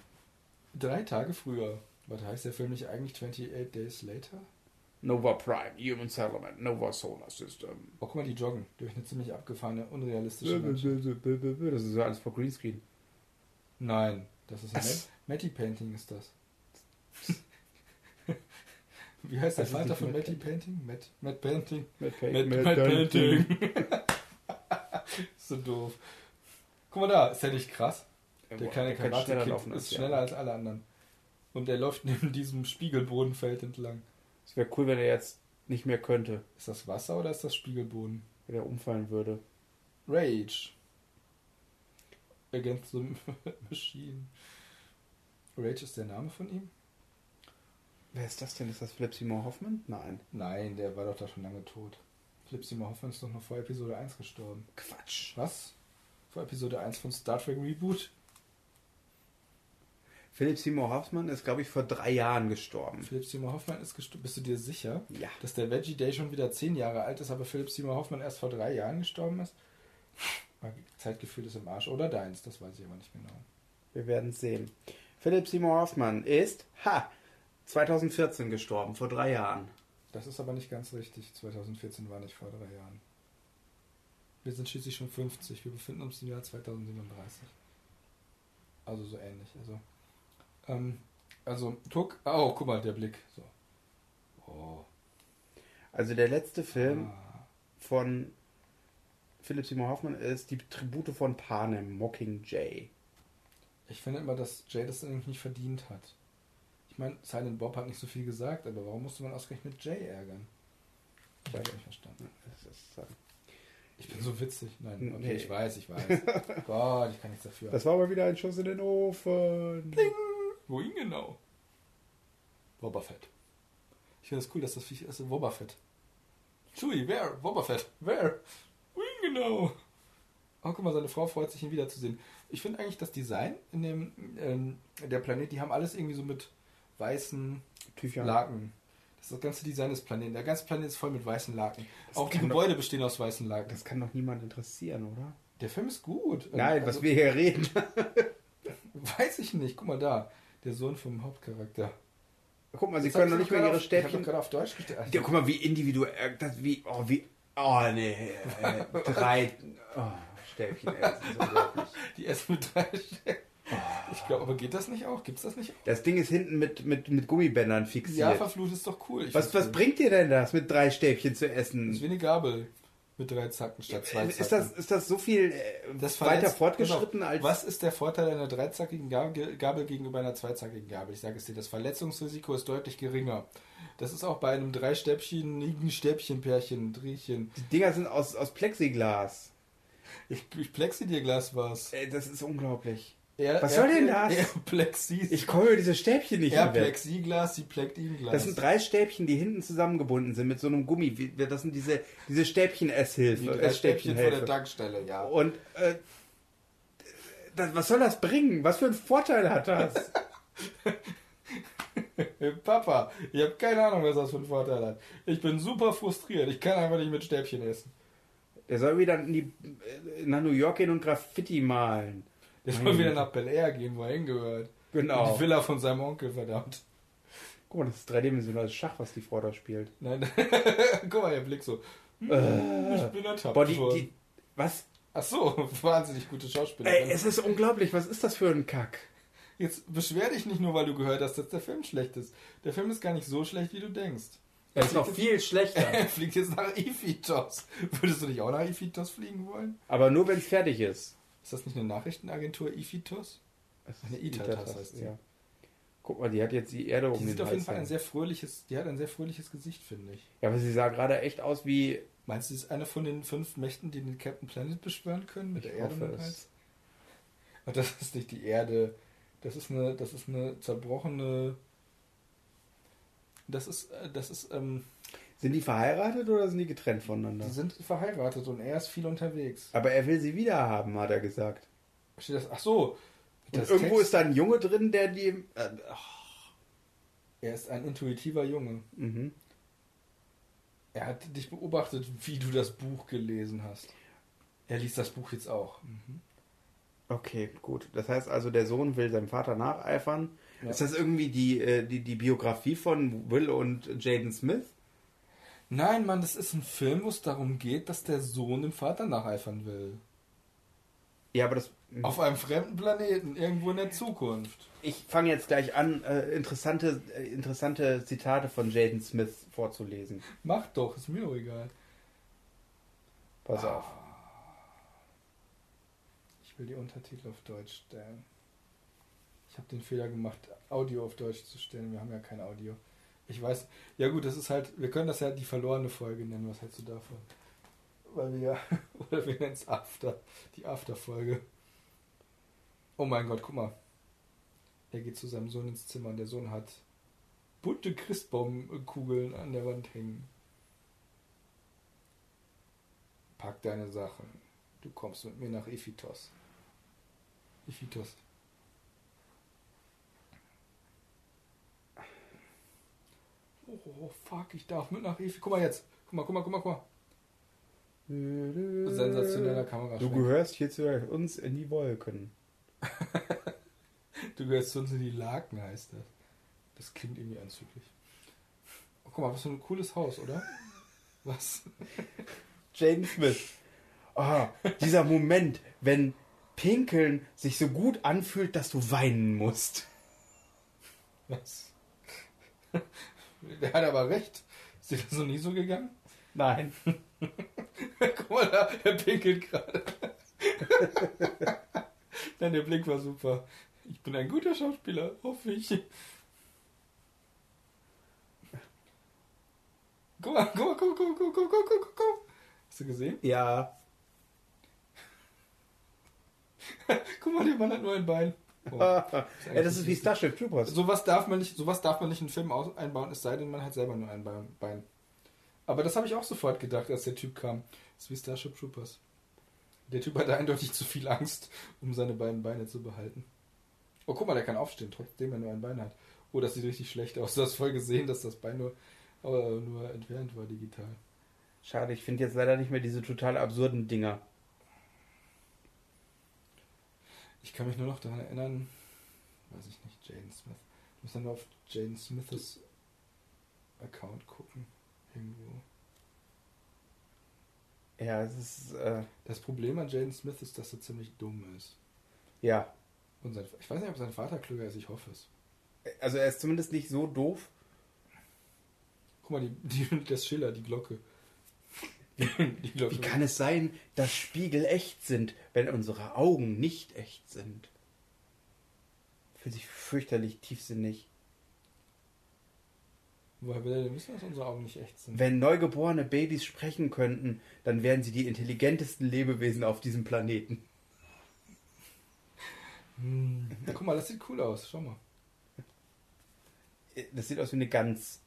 Drei Tage früher. Warte, heißt der Film nicht eigentlich 28 Days Later? Nova Prime, Human Settlement, Nova Solar System. Oh, guck mal, die joggen durch eine ziemlich abgefahrene, unrealistische Landschaft. Das ist so alles vor Greenscreen. Nein, das ist ein Was? Matty Painting ist das. [laughs] Wie heißt der ist Vater von Matt Matty Painting? Matt, Matt Painting? Mit, Matt, Matt Painting. [laughs] so doof. Guck mal da, ist der nicht krass? Der kleine kann karate schneller kind laufen als ist schneller als alle anderen. Und er läuft [laughs] neben diesem Spiegelbodenfeld entlang. Es wäre cool, wenn er jetzt nicht mehr könnte, Ist das Wasser oder ist das Spiegelboden? wenn er umfallen würde. Rage. Against the [laughs] Machine. Rage ist der Name von ihm? Wer ist das denn? Ist das Philip Seymour Hoffman? Nein. Nein, der war doch da schon lange tot. Philip Seymour Hoffman ist doch noch vor Episode 1 gestorben. Quatsch. Was? Vor Episode 1 von Star Trek Reboot? Philip Seymour Hoffman ist, glaube ich, vor drei Jahren gestorben. Philip Seymour Hoffman ist gestorben. Bist du dir sicher, Ja. dass der Veggie Day schon wieder 10 Jahre alt ist, aber Philip Seymour Hoffman erst vor drei Jahren gestorben ist? Mein Zeitgefühl ist im Arsch. Oder deins, das weiß ich aber nicht genau. Wir werden es sehen. Philip Seymour Hoffman ist, ha, 2014 gestorben, vor drei Jahren. Das ist aber nicht ganz richtig. 2014 war nicht vor drei Jahren. Wir sind schließlich schon 50. Wir befinden uns im Jahr 2037. Also so ähnlich. Also, ähm, also guck. Oh, guck mal, der Blick. So. Oh. Also der letzte Film Ah. von Philipp Seymour Hoffman ist die Tribute von Panem, Mockingjay. Ich finde immer, dass Jay das irgendwie nicht verdient hat. Ich meine, Silent Bob hat nicht so viel gesagt, aber warum musste man ausgerechnet Jay ärgern? Ich habe nicht verstanden. Das ist, äh, Ich bin so witzig. Nein, okay, Nee. ich weiß, ich weiß. [laughs] Gott, ich kann nichts dafür. das war mal wieder ein Schuss in den Ofen. Wohin genau? Boba Fett. Ich finde es cool, dass das Viech ist. Boba Fett. Chewie, wer? Boba Fett. Wer? Wohin genau? Oh, guck mal, seine Frau freut sich, ihn wiederzusehen. Ich finde eigentlich das Design in dem, ähm, der Planet, die haben alles irgendwie so mit weißen Tücher. Laken. Das ist das ganze Design des Planeten. Der ganze Planet ist voll mit weißen Laken. Das Auch die kann doch- Gebäude bestehen aus weißen Laken. Das kann doch niemand interessieren, oder? Der Film ist gut. Nein, Also, was wir hier reden. [laughs] Weiß ich nicht. Guck mal da. Der Sohn vom Hauptcharakter. Guck mal, sie Das können doch ich nicht mehr gerade ihre auf- Ich Stäbchen. doch gerade auf Deutsch gestellt. Ja, guck mal, wie individuell. Das wie. Oh, wie. Oh, nee. Äh, [laughs] drei. Oh, Stäbchen. unglaublich. Die essen mit drei Stellen. [laughs] Ich glaube, aber geht das nicht auch? Gibt's das nicht auch? Das Ding ist hinten mit, mit, mit Gummibändern Ja, fixiert. verflucht ist doch cool. Ich was, was cool. bringt dir denn das, mit drei Stäbchen zu Das ist essen? wie eine Gabel. Mit drei Zacken statt zwei Zacken. Ist das, ist das so viel äh, Das weiter fortgeschritten auf, als. Was ist der Vorteil einer dreizackigen Gabel, Gabel gegenüber einer zweizackigen Gabel? Ich sage es dir, das Verletzungsrisiko ist deutlich geringer. Das ist auch bei einem dreistäbchenigen Stäbchenpärchen, Drehchen. Die Dinger sind aus, aus Plexiglas. Ich, ich plexi dir Glas was. Ey, das ist unglaublich. Er, Was soll denn das? [laughs] Er plexi. Ich komme über diese Stäbchen nicht er mehr weg. Plexiglas, sie pleckt ihm Glas. Das sind drei Stäbchen, die hinten zusammengebunden sind mit so einem Gummi. Das sind diese, diese Stäbchen-Esshilfe. die äh, drei Stäbchen vor der. Tankstelle, ja. Und äh, das, was soll das bringen? Was für einen Vorteil hat das? [laughs] Papa, ich habe keine Ahnung, was das für einen Vorteil hat. Ich bin super frustriert. Ich kann einfach nicht mit Stäbchen essen. Der soll wieder in die, äh, nach New York gehen und Graffiti malen. Der soll wieder nach Bel Air gehen, wo er hingehört. In Genau. Die Villa von seinem Onkel, verdammt. Guck mal, das ist dreidimensionales Schach, was die Frau da spielt. Nein, [laughs] guck mal, ihr Blick so. Hm, Äh, ich bin ertappt boah, die, die, was? Ach so, [laughs] wahnsinnig gute Schauspielerin. Ey, es ist unglaublich. Was ist das für ein Kack? Jetzt beschwer dich nicht nur, weil du gehört hast, dass der Film schlecht ist. Der Film ist gar nicht so schlecht, wie du denkst. Er ist noch viel schlechter. [laughs] Er fliegt jetzt nach Ifitos. Würdest du nicht auch nach Ifitos fliegen wollen? Aber nur, wenn es fertig ist. Ist das nicht eine Nachrichtenagentur Ifitos? Eine Itatas heißt sie. ja. Guck mal, die hat jetzt die Erde um Die den sieht auf jeden Hals Fall ein sehr fröhliches, die hat ein sehr fröhliches Gesicht, finde ich. Ja, aber sie sah gerade echt aus wie. Meinst du, sie ist eine von den fünf Mächten, die den Captain Planet beschwören können? Mit Ich der Erde um den es. Hals? [laughs] Aber das ist nicht die Erde. Das ist eine, das ist eine zerbrochene. Das ist, äh, das ist, ähm, Sind die verheiratet oder sind die getrennt voneinander? die sind verheiratet und er ist viel unterwegs. Aber er will sie wieder haben, hat er gesagt. Steht das? Ach so. Das irgendwo Text- ist da ein Junge drin, der die. Äh, Er ist ein intuitiver Junge. mhm. Er hat dich beobachtet, wie du das Buch gelesen hast. Er liest das Buch jetzt auch. Mhm. Okay, gut. Das heißt also, der Sohn will seinem Vater nacheifern. Ja. Ist das irgendwie die, äh, die, die Biografie von Will und Jaden Smith? Nein, Mann, das ist ein Film, wo es darum geht, dass der Sohn dem Vater nacheifern will. Ja, aber das. Auf einem fremden Planeten, irgendwo in der Zukunft. Ich fange jetzt gleich an, äh, interessante, äh, interessante Zitate von Jaden Smith vorzulesen. Mach doch, ist mir doch egal. Pass auf. Ich will die Untertitel auf Deutsch stellen. Ich habe den Fehler gemacht, Audio auf Deutsch zu stellen. Wir haben ja kein Audio. Ich weiß. Ja gut, das ist halt. Wir können das ja die verlorene Folge nennen. Was hältst du davon? Weil wir ja. [laughs] Oder wir nennen es After. Die After-Folge. Oh mein Gott, guck mal. Er geht zu seinem Sohn ins Zimmer und der Sohn hat bunte Christbaumkugeln an der Wand hängen. Pack deine Sachen. Du kommst mit mir nach Iphitos. Iphitos. Oh, fuck, ich darf mit nach Iphitos. Guck mal jetzt. Guck mal, guck mal, guck mal, guck mal. Sensationeller Kamera. Du gehörst hier zu uns in die Wolken. [laughs] Du gehörst zu uns in die Laken, heißt das. Das klingt irgendwie anzüglich. Oh, guck mal, was für ein cooles Haus, oder? [laughs] Was? Jaden Smith. Ah, dieser Moment, wenn Pinkeln sich so gut anfühlt, dass du weinen musst. Was? Der hat aber recht. Ist dir das noch nie so gegangen? Nein. [laughs] Guck mal da, er pinkelt gerade. [laughs] Nein, der Blick war super. Ich bin ein guter Schauspieler, hoffe ich. Guck mal, guck mal, guck mal, guck mal, guck mal, guck mal, guck mal. Hast du gesehen? Ja. [laughs] Guck mal, der Mann hat nur ein Bein. Oh. [laughs] ja, das ist wie Starship Troopers. Sowas darf man nicht, sowas darf man nicht in einen Film aus- einbauen, es sei denn, man hat selber nur ein Bein- Bein. Aber das habe ich auch sofort gedacht, als der Typ kam. Das ist wie Starship Troopers. Der Typ hatte eindeutig zu viel Angst, um seine beiden Beine zu behalten. Oh, guck mal, der kann aufstehen, trotzdem er nur ein Bein hat. Oh, das sieht richtig schlecht aus. Du hast voll gesehen, dass das Bein nur, äh, nur entfernt war digital. Schade, ich finde jetzt leider nicht mehr diese total absurden Dinger. Ich kann mich nur noch daran erinnern, weiß ich nicht, Jane Smith. Ich muss dann nur auf Jane Smiths Account gucken. Irgendwo. Ja, es ist, äh, Das Problem an Jaden Smith ist, dass er ziemlich dumm ist. ja. Und sein, ich weiß nicht, ob sein Vater klüger ist, ich hoffe es. Also er ist zumindest nicht so doof. Guck mal, die, die, das Schiller, die Glocke. Wie kann es sein, dass Spiegel echt sind, wenn unsere Augen nicht echt sind? Fühlt sich fürchterlich tiefsinnig. Woher will er denn wissen, dass unsere Augen nicht echt sind? Wenn neugeborene Babys sprechen könnten, dann wären sie die intelligentesten Lebewesen auf diesem Planeten. Hm. Guck mal, das sieht cool aus. Schau mal. Das sieht aus wie eine Gans.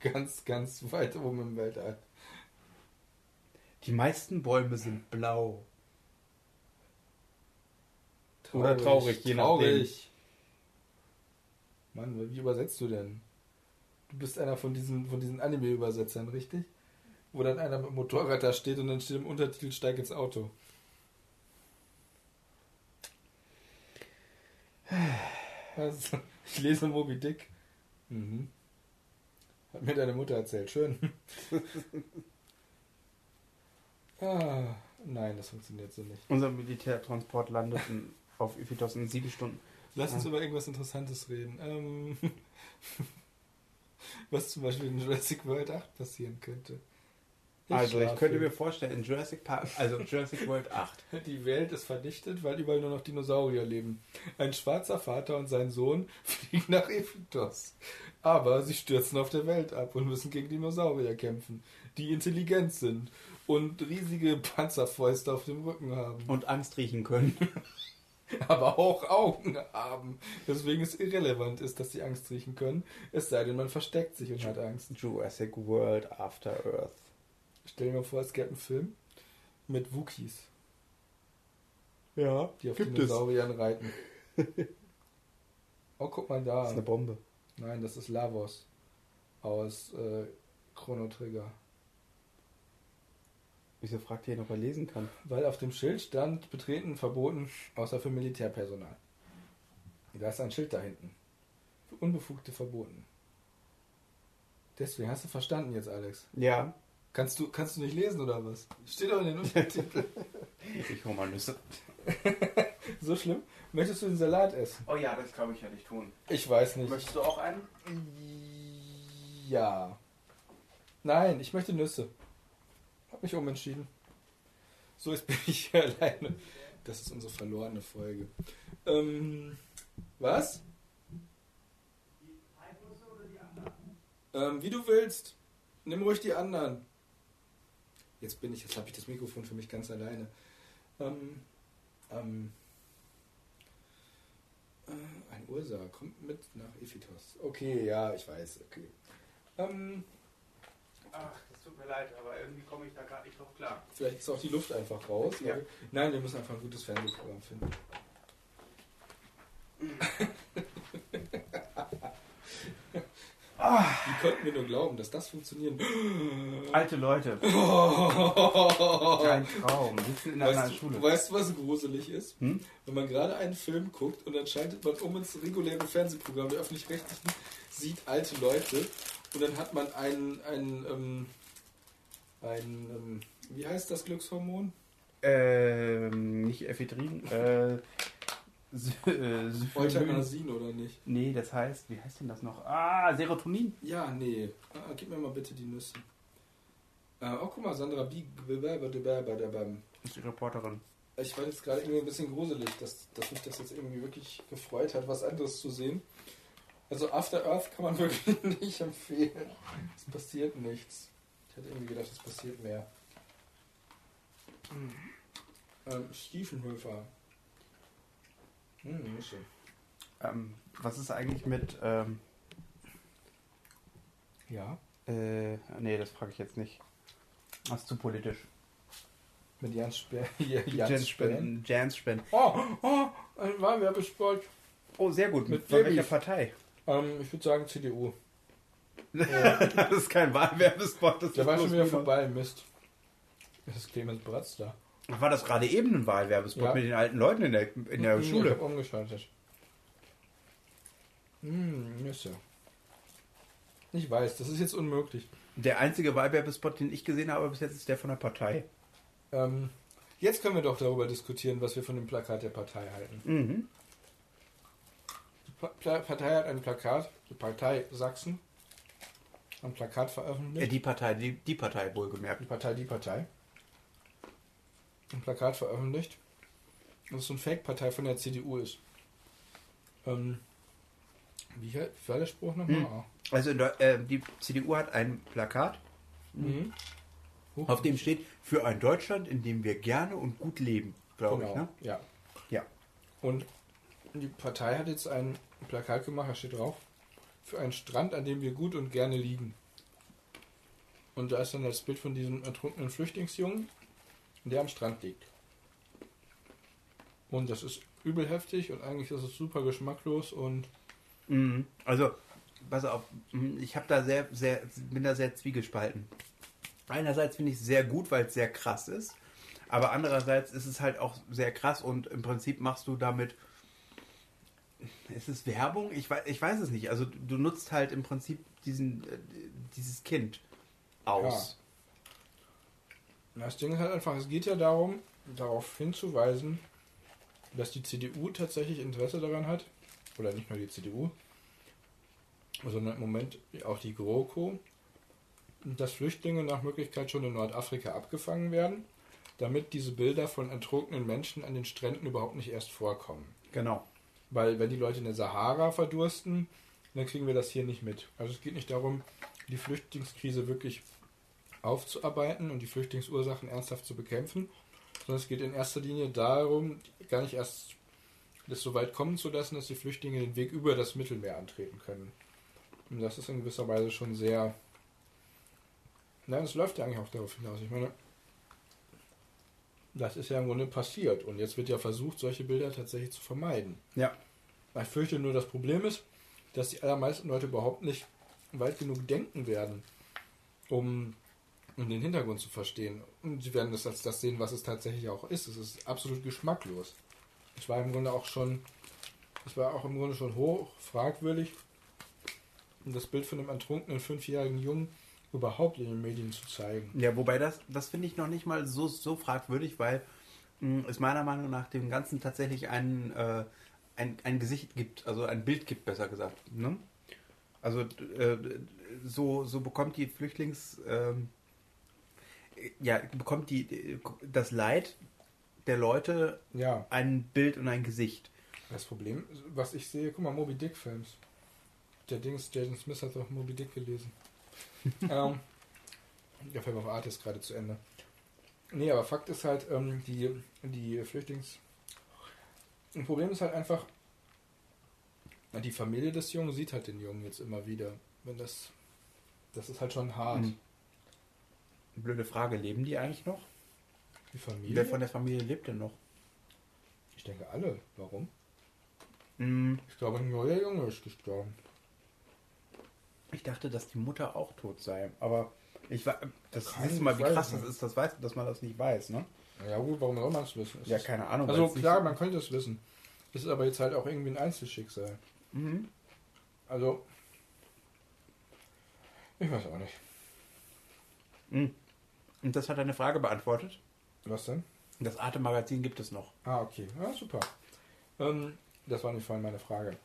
Ganz, ganz weit oben im Weltall. Die meisten Bäume sind blau. Oder traurig, je traurig. Mann, wie übersetzt du denn? Du bist einer von diesen, von diesen Anime-Übersetzern, richtig? Wo dann einer mit dem Motorrad da steht und dann steht im Untertitel Steig ins Auto. Was? Ich lese Moby Dick. Mhm. Hat mir deine Mutter erzählt. Schön. [laughs] ah, nein, das funktioniert so nicht. Unser Militärtransport landet in, auf Iphitos in sieben Stunden. Lass uns Ja. über irgendwas Interessantes reden. Ähm, [laughs] was zum Beispiel in Jurassic World 8 passieren könnte. also ich könnte mir vorstellen, in Jurassic Park, also Jurassic World 8. Die Welt ist vernichtet, weil überall nur noch Dinosaurier leben. Ein schwarzer Vater und sein Sohn [laughs] fliegen nach Ephitos. Aber sie stürzen auf der Welt ab und müssen gegen Dinosaurier kämpfen, die intelligent sind und riesige Panzerfäuste auf dem Rücken haben. Und Angst riechen können. [laughs] aber auch Augen haben. Deswegen es irrelevant ist, dass sie Angst riechen können. Es sei denn, man versteckt sich und hat Angst. Jurassic World After Earth. Stell dir mal vor, es gäbe einen Film mit Wookies, Ja, die auf gibt es. Dinosauriern reiten. [laughs] Oh, guck mal Das da. ist eine Bombe. Nein, das ist Lavos aus äh, Chrono Trigger. Wieso fragt ihr ihn, ob er lesen kann? Weil auf dem Schild stand, betreten verboten, außer für Militärpersonal. Da ist ein Schild da hinten. Für Unbefugte verboten. Deswegen hast du verstanden jetzt, Alex. Ja. Kannst du, kannst du nicht lesen oder was? Steht doch in den Untertiteln. [laughs] Ich hol mal Nüsse. [laughs] so schlimm? Möchtest du den Salat essen? Oh ja, das glaube ich ja nicht tun. Ich weiß nicht. Möchtest du auch einen? Ja. Nein, ich möchte Nüsse. Mich umentschieden. So, jetzt bin ich hier [laughs] alleine. Das ist unsere verlorene Folge. Ähm, was? Ähm, wie du willst. Nimm ruhig die anderen. Jetzt bin ich, jetzt habe ich das Mikrofon für mich ganz alleine. Ähm, ähm, äh, ein Ursa kommt mit nach Ephitos. Okay, ja, ich weiß, okay. Ähm, Ach, tut mir leid, aber irgendwie komme ich da gerade nicht drauf klar. vielleicht ist auch die Luft einfach raus. Ja. Nein, wir müssen einfach ein gutes Fernsehprogramm finden. Wie konnten wir nur glauben, dass das funktionieren? Alte Leute. Ein Traum. Sitzen in einer Weißt du, Schule. weißt du, was gruselig ist? Hm? Wenn man gerade einen Film guckt und dann schaltet man um ins reguläre Fernsehprogramm der öffentlich-rechtlichen, sieht alte Leute und dann hat man einen, einen, ähm, ein, ähm, wie heißt das Glückshormon? Ähm, nicht Ephedrin. Äh, äh, Syphilis. Euthanasin oder nicht? Nee, das heißt, wie heißt denn das noch? Ah, Serotonin. Ja, nee. Ah, gib mir mal bitte die Nüsse. Äh, oh, guck mal, Sandra Bieg. Ist die Reporterin. Ich war jetzt gerade irgendwie ein bisschen gruselig, dass, dass mich das jetzt irgendwie wirklich gefreut hat, was anderes zu sehen. Also After Earth kann man [laughs] wirklich nicht empfehlen. Es passiert nichts. Ich hätte irgendwie gedacht, es passiert mehr. Hm. Ähm, Stiefenhöfer. Hm, Mische. Ähm, was ist eigentlich mit. Ähm, Ja. äh, nee, das frage ich jetzt nicht. Das ist zu politisch. Mit Sperr. Spenden. Jans [laughs] Spenden. Oh, oh, ein Wahlwerbespot. Oh, sehr gut. Mit Mit welcher. Partei? Ähm, ich würde sagen CDU. [laughs] das ist kein Wahlwerbespot. Das Der war schon wieder vorbei, Mist. Es ist Clemens Bratz da. War das gerade eben ein Wahlwerbespot Ja. mit den alten Leuten in der, in der Hm, Ich Schule? hab umgeschaltet. Hm, Mist. Ich weiß, das ist jetzt unmöglich. Der einzige Wahlwerbespot, den ich gesehen habe bis jetzt, ist der von der Partei. Ähm, jetzt können wir doch darüber diskutieren, was wir von dem Plakat der Partei halten. Mhm. Die Pa- Pla Partei hat ein Plakat, die Partei Sachsen, ein Plakat veröffentlicht. Äh, die Partei, die, die Partei wohlgemerkt. Die Partei, die Partei. Ein Plakat veröffentlicht. Das ist so eine Fake-Partei von der CDU ist. Ähm, wie, war der Spruch nochmal? Hm. Also in Deu- äh, die CDU hat ein Plakat, Mhm. Huch. auf dem steht für ein Deutschland, in dem wir gerne und gut leben, glaube genau. ich. Ne? Ja. Ja. Und die Partei hat jetzt ein Plakat gemacht, da steht drauf, für einen Strand, an dem wir gut und gerne liegen. Und da ist dann das Bild von diesem ertrunkenen Flüchtlingsjungen, der am Strand liegt. Und das ist übel heftig und eigentlich ist es super geschmacklos und Mhm. Also, pass auf, mhm, ich habe da sehr, sehr, bin da sehr zwiegespalten. Einerseits finde ich es sehr gut, weil es sehr krass ist, aber andererseits ist es halt auch sehr krass und im Prinzip machst du damit. Ist es Werbung? Ich weiß, ich weiß es nicht. Also du nutzt halt im Prinzip diesen, äh, dieses Kind aus. das Ding ist halt einfach, es geht ja darum, darauf hinzuweisen, dass die CDU tatsächlich Interesse daran hat, oder nicht nur die CDU, sondern im Moment auch die GroKo, dass Flüchtlinge nach Möglichkeit schon in Nordafrika abgefangen werden, damit diese Bilder von ertrunkenen Menschen an den Stränden überhaupt nicht erst vorkommen. Genau. Weil wenn die Leute in der Sahara verdursten, dann kriegen wir das hier nicht mit. Also es geht nicht darum, die Flüchtlingskrise wirklich aufzuarbeiten und die Flüchtlingsursachen ernsthaft zu bekämpfen, sondern es geht in erster Linie darum, gar nicht erst das so weit kommen zu lassen, dass die Flüchtlinge den Weg über das Mittelmeer antreten können. Und das ist in gewisser Weise schon sehr... Nein, es läuft ja eigentlich auch darauf hinaus. Ich meine, das ist ja im Grunde passiert und jetzt wird ja versucht, solche Bilder tatsächlich zu vermeiden. Ja. Ich fürchte nur, das Problem ist, dass die allermeisten Leute überhaupt nicht weit genug denken werden, um, um den Hintergrund zu verstehen. Und sie werden das als das sehen, was es tatsächlich auch ist. Es ist absolut geschmacklos. Es war im Grunde auch schon, es war auch im Grunde schon hoch fragwürdig, das Bild von einem ertrunkenen fünfjährigen Jungen überhaupt in den Medien zu zeigen. Ja, wobei das, das finde ich noch nicht mal so, so fragwürdig, weil mh, es meiner Meinung nach dem Ganzen tatsächlich ein, äh, ein, ein Gesicht gibt, also ein Bild gibt, besser gesagt. Ne? Also äh, so, so bekommt die Flüchtlings... ähm, ja, bekommt die, das Leid der Leute Ja, ein Bild und ein Gesicht. das Problem, was ich sehe, guck mal, Moby Dick Films. Der Dings, Jaden Smith hat doch Moby Dick gelesen. [laughs] ähm, der Film auf Art ist gerade zu Ende. Nee, aber Fakt ist halt, ähm, die, die Flüchtlings... Ein Problem ist halt einfach, die Familie des Jungen sieht halt den Jungen jetzt immer wieder. Wenn das... Das ist halt schon hart. Mhm. Blöde Frage, leben die eigentlich noch? Die Familie? Wer von der Familie lebt denn noch? ich denke alle. Warum? Mm, Ich glaube, ein neuer Junge ist gestorben. Ich dachte, dass die Mutter auch tot sei, aber ich war, das Keine siehst du mal, wie krass das ist, das weiß, dass man das nicht weiß, ne? Ja gut, warum soll man es wissen? Es Ja, ist- keine Ahnung. Also klar, man könnte es wissen. Es ist aber jetzt halt auch irgendwie ein Einzelschicksal. Mhm. Also, ich weiß auch nicht. Mhm. Und das hat eine Frage beantwortet. Was denn? Das Arte-Magazin gibt es noch. Ah, okay. Ja, super. Ähm, das war nicht vorhin meine Frage.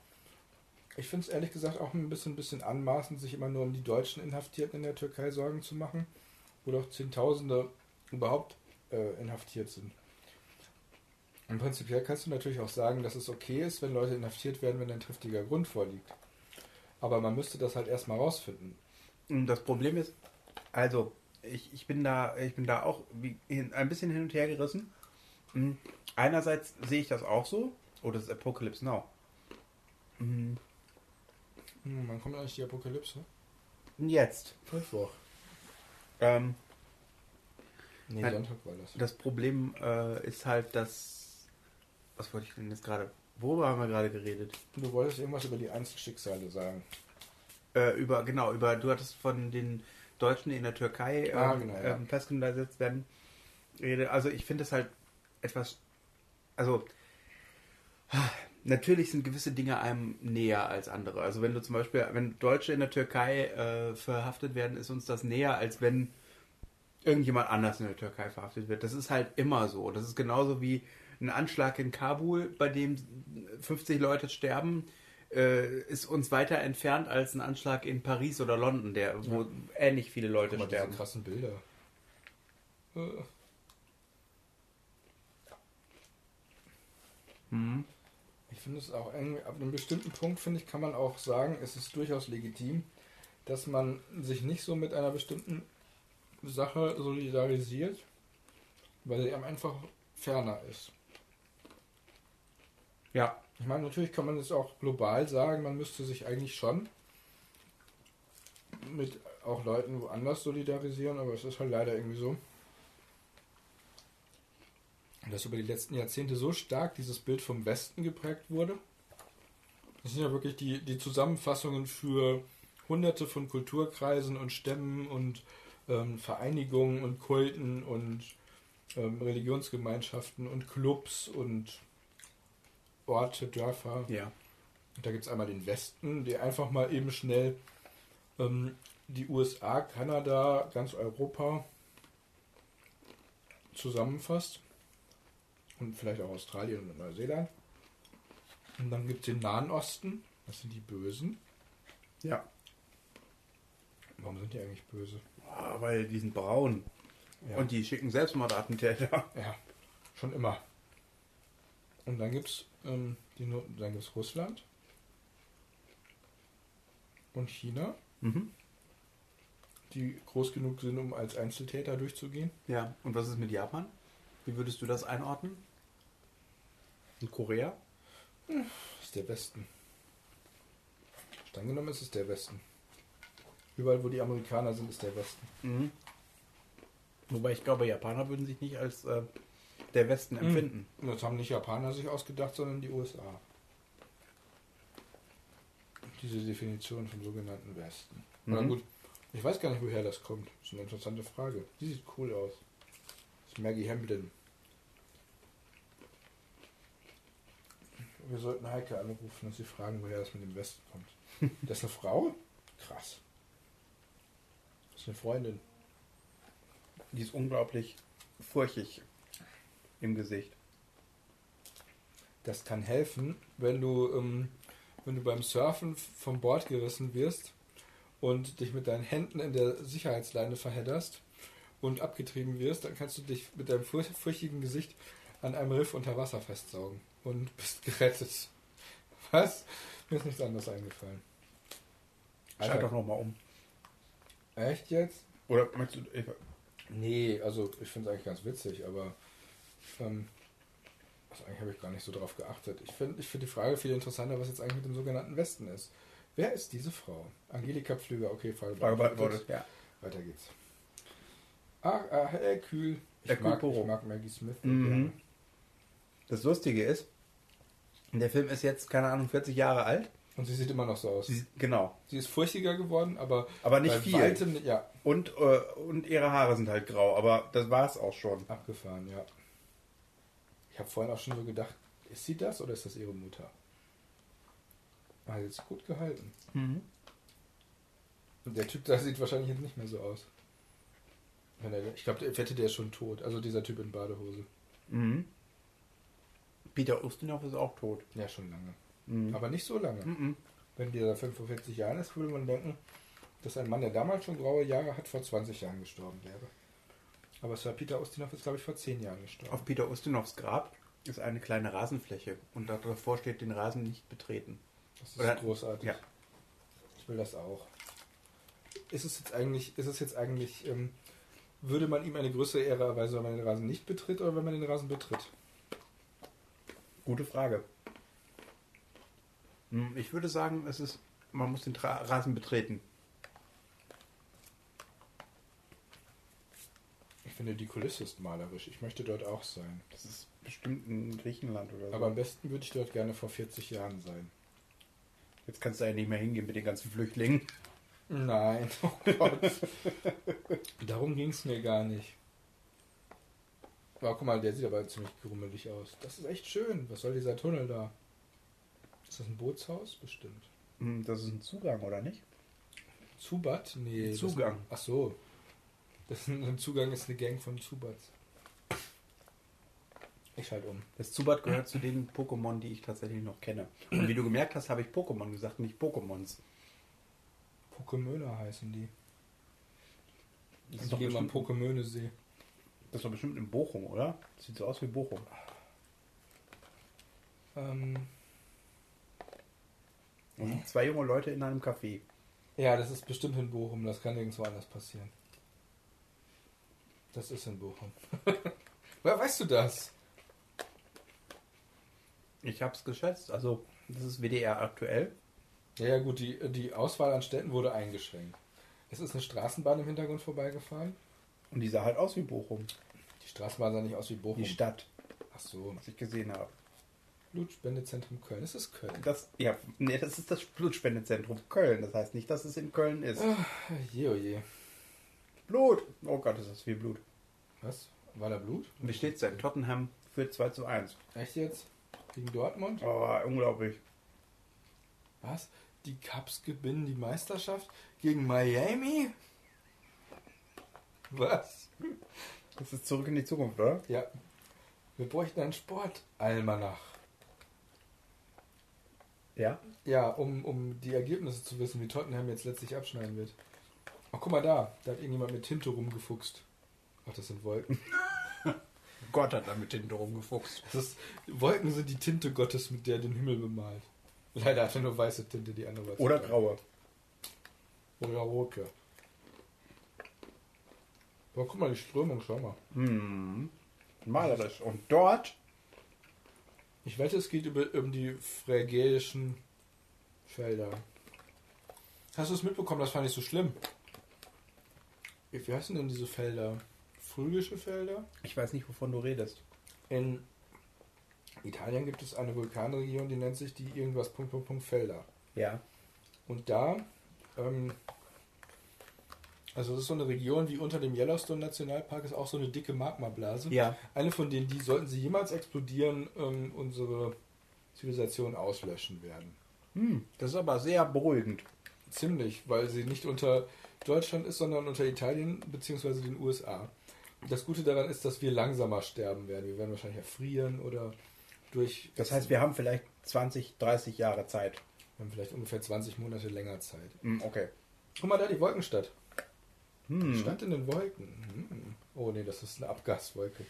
Ich finde es ehrlich gesagt auch ein bisschen, bisschen anmaßend, sich immer nur um die deutschen Inhaftierten in der Türkei Sorgen zu machen. wo doch Zehntausende überhaupt äh, inhaftiert sind. Und prinzipiell kannst du natürlich auch sagen, dass es okay ist, wenn Leute inhaftiert werden, wenn ein triftiger Grund vorliegt. Aber man müsste das halt erstmal rausfinden. Und das Problem ist, also ich, ich bin da, ich bin da auch ein bisschen hin und her gerissen. Mhm. Einerseits sehe ich das auch so. Oh, das ist Apocalypse Now. Mhm. Hm, wann kommt eigentlich die Apokalypse? Jetzt. Mittwoch. Ähm, Nee, Nein. Sonntag war das. das Problem äh, ist halt, dass. Was wollte ich denn jetzt gerade? Worüber haben wir gerade geredet? Du wolltest irgendwas über die Einzelschicksale sagen. Äh, über, genau, über, du hattest von den Deutschen die in der Türkei Ah, ähm, genau, ja. ähm, festgesetzt werden. Also ich finde es halt etwas, also natürlich sind gewisse Dinge einem näher als andere. Also wenn du zum Beispiel, wenn Deutsche in der Türkei äh, verhaftet werden, ist uns das näher, als wenn irgendjemand anders in der Türkei verhaftet wird. Das ist halt immer so. Das ist genauso wie ein Anschlag in Kabul, bei dem 50 Leute sterben, äh, ist uns weiter entfernt als ein Anschlag in Paris oder London, der, wo Ja. ähnlich viele Leute Guck mal, diese sterben. krassen Bilder. Äh, Mhm. Ich finde es auch eng, ab einem bestimmten Punkt, finde ich, kann man auch sagen, es ist durchaus legitim, dass man sich nicht so mit einer bestimmten Sache solidarisiert, weil sie einem einfach ferner ist. Ja, Ich meine, natürlich kann man es auch global sagen, man müsste sich eigentlich schon mit auch Leuten woanders solidarisieren, aber es ist halt leider irgendwie so, dass über die letzten Jahrzehnte so stark dieses Bild vom Westen geprägt wurde. Das sind ja wirklich die, die Zusammenfassungen für hunderte von Kulturkreisen und Stämmen und ähm, Vereinigungen und Kulten und ähm, Religionsgemeinschaften und Clubs und Orte, Dörfer. ja. Und da gibt es einmal den Westen, der einfach mal eben schnell ähm, die USA, Kanada, ganz Europa zusammenfasst. Und vielleicht auch Australien und Neuseeland. Und dann gibt es den Nahen Osten, das sind die Bösen. Ja. Warum sind die eigentlich böse? Weil die sind braun. Ja. Und die schicken Selbstmordattentäter. [laughs] Ja, schon immer. Und dann gibt es ähm, die No- dann gibt's Russland und China, Mhm. die groß genug sind, um als Einzeltäter durchzugehen. Ja. Und was ist mit Japan? Wie würdest du das einordnen? Und Korea? Ist der Westen. Streng genommen ist es der Westen. Überall, wo die Amerikaner sind, ist der Westen. Mhm. Wobei ich glaube, Japaner würden sich nicht als äh, der Westen empfinden. Und das haben nicht Japaner sich ausgedacht, sondern die USA. Diese Definition vom sogenannten Westen. Na Mhm. gut, ich weiß gar nicht, woher das kommt. Das ist eine interessante Frage. Die sieht cool aus. Das ist Maggie Hamden. Wir sollten Heike anrufen und sie fragen, woher das mit dem Westen kommt. [laughs] Das ist eine Frau? Krass. Eine Freundin. Die ist unglaublich furchig im Gesicht. Das kann helfen, wenn du, ähm, wenn du beim Surfen vom Bord gerissen wirst und dich mit deinen Händen in der Sicherheitsleine verhedderst und abgetrieben wirst, dann kannst du dich mit deinem furch- furchtigen Gesicht an einem Riff unter Wasser festsaugen und [laughs] bist gerettet. Was? Mir ist nichts anderes eingefallen. Schalt doch nochmal um. Echt jetzt? Oder möchtest du. Ich, Nee, also ich finde es eigentlich ganz witzig, aber ähm, also eigentlich habe ich gar nicht so drauf geachtet. Ich finde ich find die Frage viel interessanter, was jetzt eigentlich mit dem sogenannten Westen ist. Wer ist diese Frau? Angelika Pflüger, okay, Frage beantwortet. Ja. Weiter geht's. Ah, ah hey, kühl. Ich, Der mag, ich mag Maggie Smith. Mhm. Das Lustige ist, der Film ist jetzt, keine Ahnung, 40 Jahre alt. Und sie sieht immer noch so aus. Sie, genau. Sie ist furchtiger geworden, aber, Aber nicht viel. Weitem, ja, Und, äh, und ihre Haare sind halt grau, aber das war's auch schon. abgefahren, ja. Ich habe vorhin auch schon so gedacht, ist sie das oder ist das ihre Mutter? Ah, jetzt gut gehalten. Und der Typ da sieht wahrscheinlich jetzt nicht mehr so aus. Ich glaube, der wette, der ist schon tot. Also dieser Typ in Badehose. Mhm. Peter Ustinov ist auch tot. Ja, schon lange. Mhm. Aber nicht so lange. Mhm. Wenn der da 45 Jahren ist, würde man denken, dass ein Mann, der damals schon graue Jahre hat, vor 20 Jahren gestorben wäre. Aber Sir Peter Ustinov ist, glaube ich, vor 10 Jahren gestorben. Auf Peter Ustinovs Grab ist eine kleine Rasenfläche und davor steht den Rasen nicht betreten. Das ist Oder- großartig. Ja. Ich will das auch. Ist es jetzt eigentlich, ist es jetzt eigentlich, ähm, würde man ihm eine größere Ehre erweisen, wenn man den Rasen nicht betritt oder wenn man den Rasen betritt? Gute Frage. Hm, Ich würde sagen, es ist, man muss den Tra Rasen betreten. Ich finde, die Kulisse ist malerisch. Ich möchte dort auch sein. Das ist bestimmt in Griechenland oder so. Aber am besten würde ich dort gerne vor 40 Jahren sein. jetzt kannst du ja nicht mehr hingehen mit den ganzen Flüchtlingen. Nein, [laughs] oh Gott. Darum ging es mir gar nicht. Aber guck mal, der sieht aber ziemlich grummelig aus. Das ist echt schön. Was soll dieser Tunnel da? Ist das ein Bootshaus? Bestimmt. Hm, Das ist ein Zugang, oder nicht? Zubat? Nee. das- Zugang. ach so. Das ein, Zugang ist eine Gang von Zubats. Ich schalte um. Das Zubat gehört zu den Pokémon, die ich tatsächlich noch kenne. Und wie du gemerkt hast, habe ich Pokémon gesagt, nicht Pokémons. Pokémöne heißen die. Das Das ist, doch ist am bestimmt, Pokémöne See. das ist doch bestimmt in Bochum, oder? Sieht so aus wie Bochum. Ähm, Sind zwei junge Leute in einem Café. ja, das ist bestimmt in Bochum. Das kann nirgendwo anders passieren. Das ist in Bochum. [laughs] Woher weißt du das? Ich habe es geschätzt. Also, das ist WDR aktuell. Ja, ja gut, die, die Auswahl an Städten wurde eingeschränkt. Es ist eine Straßenbahn im Hintergrund vorbeigefahren. Und die sah halt aus wie Bochum. Die Straßenbahn sah nicht aus wie Bochum. Die Stadt, Ach so, was ich gesehen habe. Blutspendezentrum Köln. Ist Köln. Das, ja, nee, das ist das Blutspendezentrum Köln. Das heißt nicht, dass es in Köln ist. Ah, je, oh je. Blut! Oh Gott, ist das viel Blut. Was? War da Blut? Wie steht's denn? Tottenham führt 2 zu 1. Echt jetzt? Gegen Dortmund? Oh, unglaublich. Was? Die Cubs gewinnen die Meisterschaft gegen Miami? Was? Das ist zurück in die Zukunft, oder? Ja. Wir bräuchten einen Sportalmanach. Ja. Ja, um, um die Ergebnisse zu wissen, wie Tottenham jetzt letztlich abschneiden wird. Ach, guck mal da. Da hat irgendjemand mit Tinte rumgefuchst. Ach, das sind Wolken. [laughs] Gott hat damit hinten rumgefuchst. Das ist, Wolken sind die Tinte Gottes, mit der er den Himmel bemalt. Leider hat er nur weiße Tinte, die andere war Oder graue. Oder rote. Aber guck mal, die Strömung, schau mal. Hm. Malerisch. Und dort Ich wette, es geht über, um die phrägäischen Felder. Hast du es mitbekommen? Das fand ich so schlimm. Wie heißen denn diese Felder? Phrygische Felder? Ich weiß nicht, wovon du redest. In Italien gibt es eine Vulkanregion, die nennt sich die irgendwas Punkt, Punkt, Punkt Felder. Ja. Und da, ähm, also das ist so eine Region wie unter dem Yellowstone Nationalpark, ist auch so eine dicke Magmablase. Ja. Eine von denen, die sollten sie jemals explodieren, ähm, unsere Zivilisation auslöschen werden. Hm. Das ist aber sehr beruhigend. Ziemlich, weil sie nicht unter Deutschland ist, sondern unter Italien bzw. den USA. Das Gute daran ist, dass wir langsamer sterben werden. Wir werden wahrscheinlich erfrieren oder durch. Das heißt, wir haben vielleicht 20, 30 Jahre Zeit. wir haben vielleicht ungefähr 20 Monate länger Zeit. Hm, okay. Guck mal da, die Wolkenstadt. Hm. Stand in den Wolken. Hm. Oh nee, das ist eine Abgaswolke.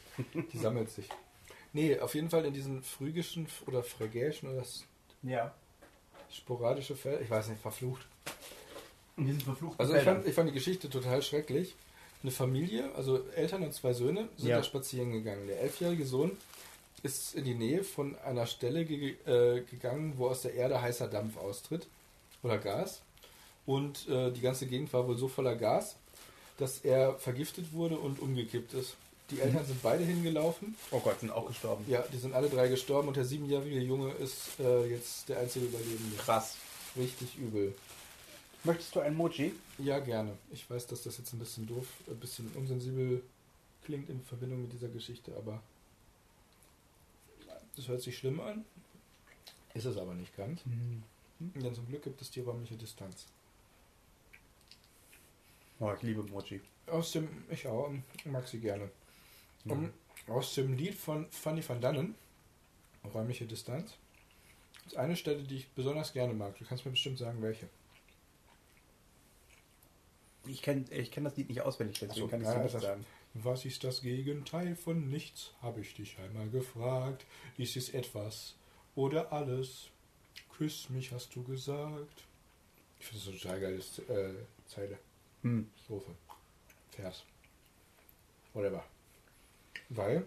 Die [laughs] sammelt sich. Nee, auf jeden Fall in diesen phrygischen oder phrygäischen oder das Ja. sporadische Feld. Ich weiß nicht, verflucht. In diesen verfluchten Also ich fand, ich fand die Geschichte total schrecklich. Eine Familie, also Eltern und zwei Söhne, sind Ja. da spazieren gegangen. Der elfjährige Sohn ist in die Nähe von einer Stelle ge äh, gegangen, wo aus der Erde heißer Dampf austritt oder Gas. Und äh, die ganze Gegend war wohl so voller Gas, dass er vergiftet wurde und umgekippt ist. Die Eltern sind beide hingelaufen. oh Gott, sind auch gestorben. Ja, die sind alle drei gestorben und der siebenjährige Junge ist äh, jetzt der einzige Überlebende. Krass. Richtig übel. Möchtest du ein Mochi? Ja, gerne. Ich weiß, dass das jetzt ein bisschen doof, ein bisschen unsensibel klingt in Verbindung mit dieser Geschichte, aber das hört sich schlimm an. Ist es aber nicht ganz. Denn zum Glück gibt es die räumliche Distanz. Oh, ich liebe Mochi. Aus dem, ich auch, mag sie gerne. Um, aus dem Lied von Fanny van Dannen, räumliche Distanz, ist eine Stelle, die ich besonders gerne mag. Du kannst mir bestimmt sagen, welche. Ich kenne ich kenn das Lied nicht auswendig, deswegen so, kann ich ja, so nicht sagen. Was ist das Gegenteil von nichts? Habe ich dich einmal gefragt. Ist es etwas oder alles? Küss mich, hast du gesagt. Ich finde so eine total geile äh, Zeile. Hm. Strophe. Vers. Whatever. Weil,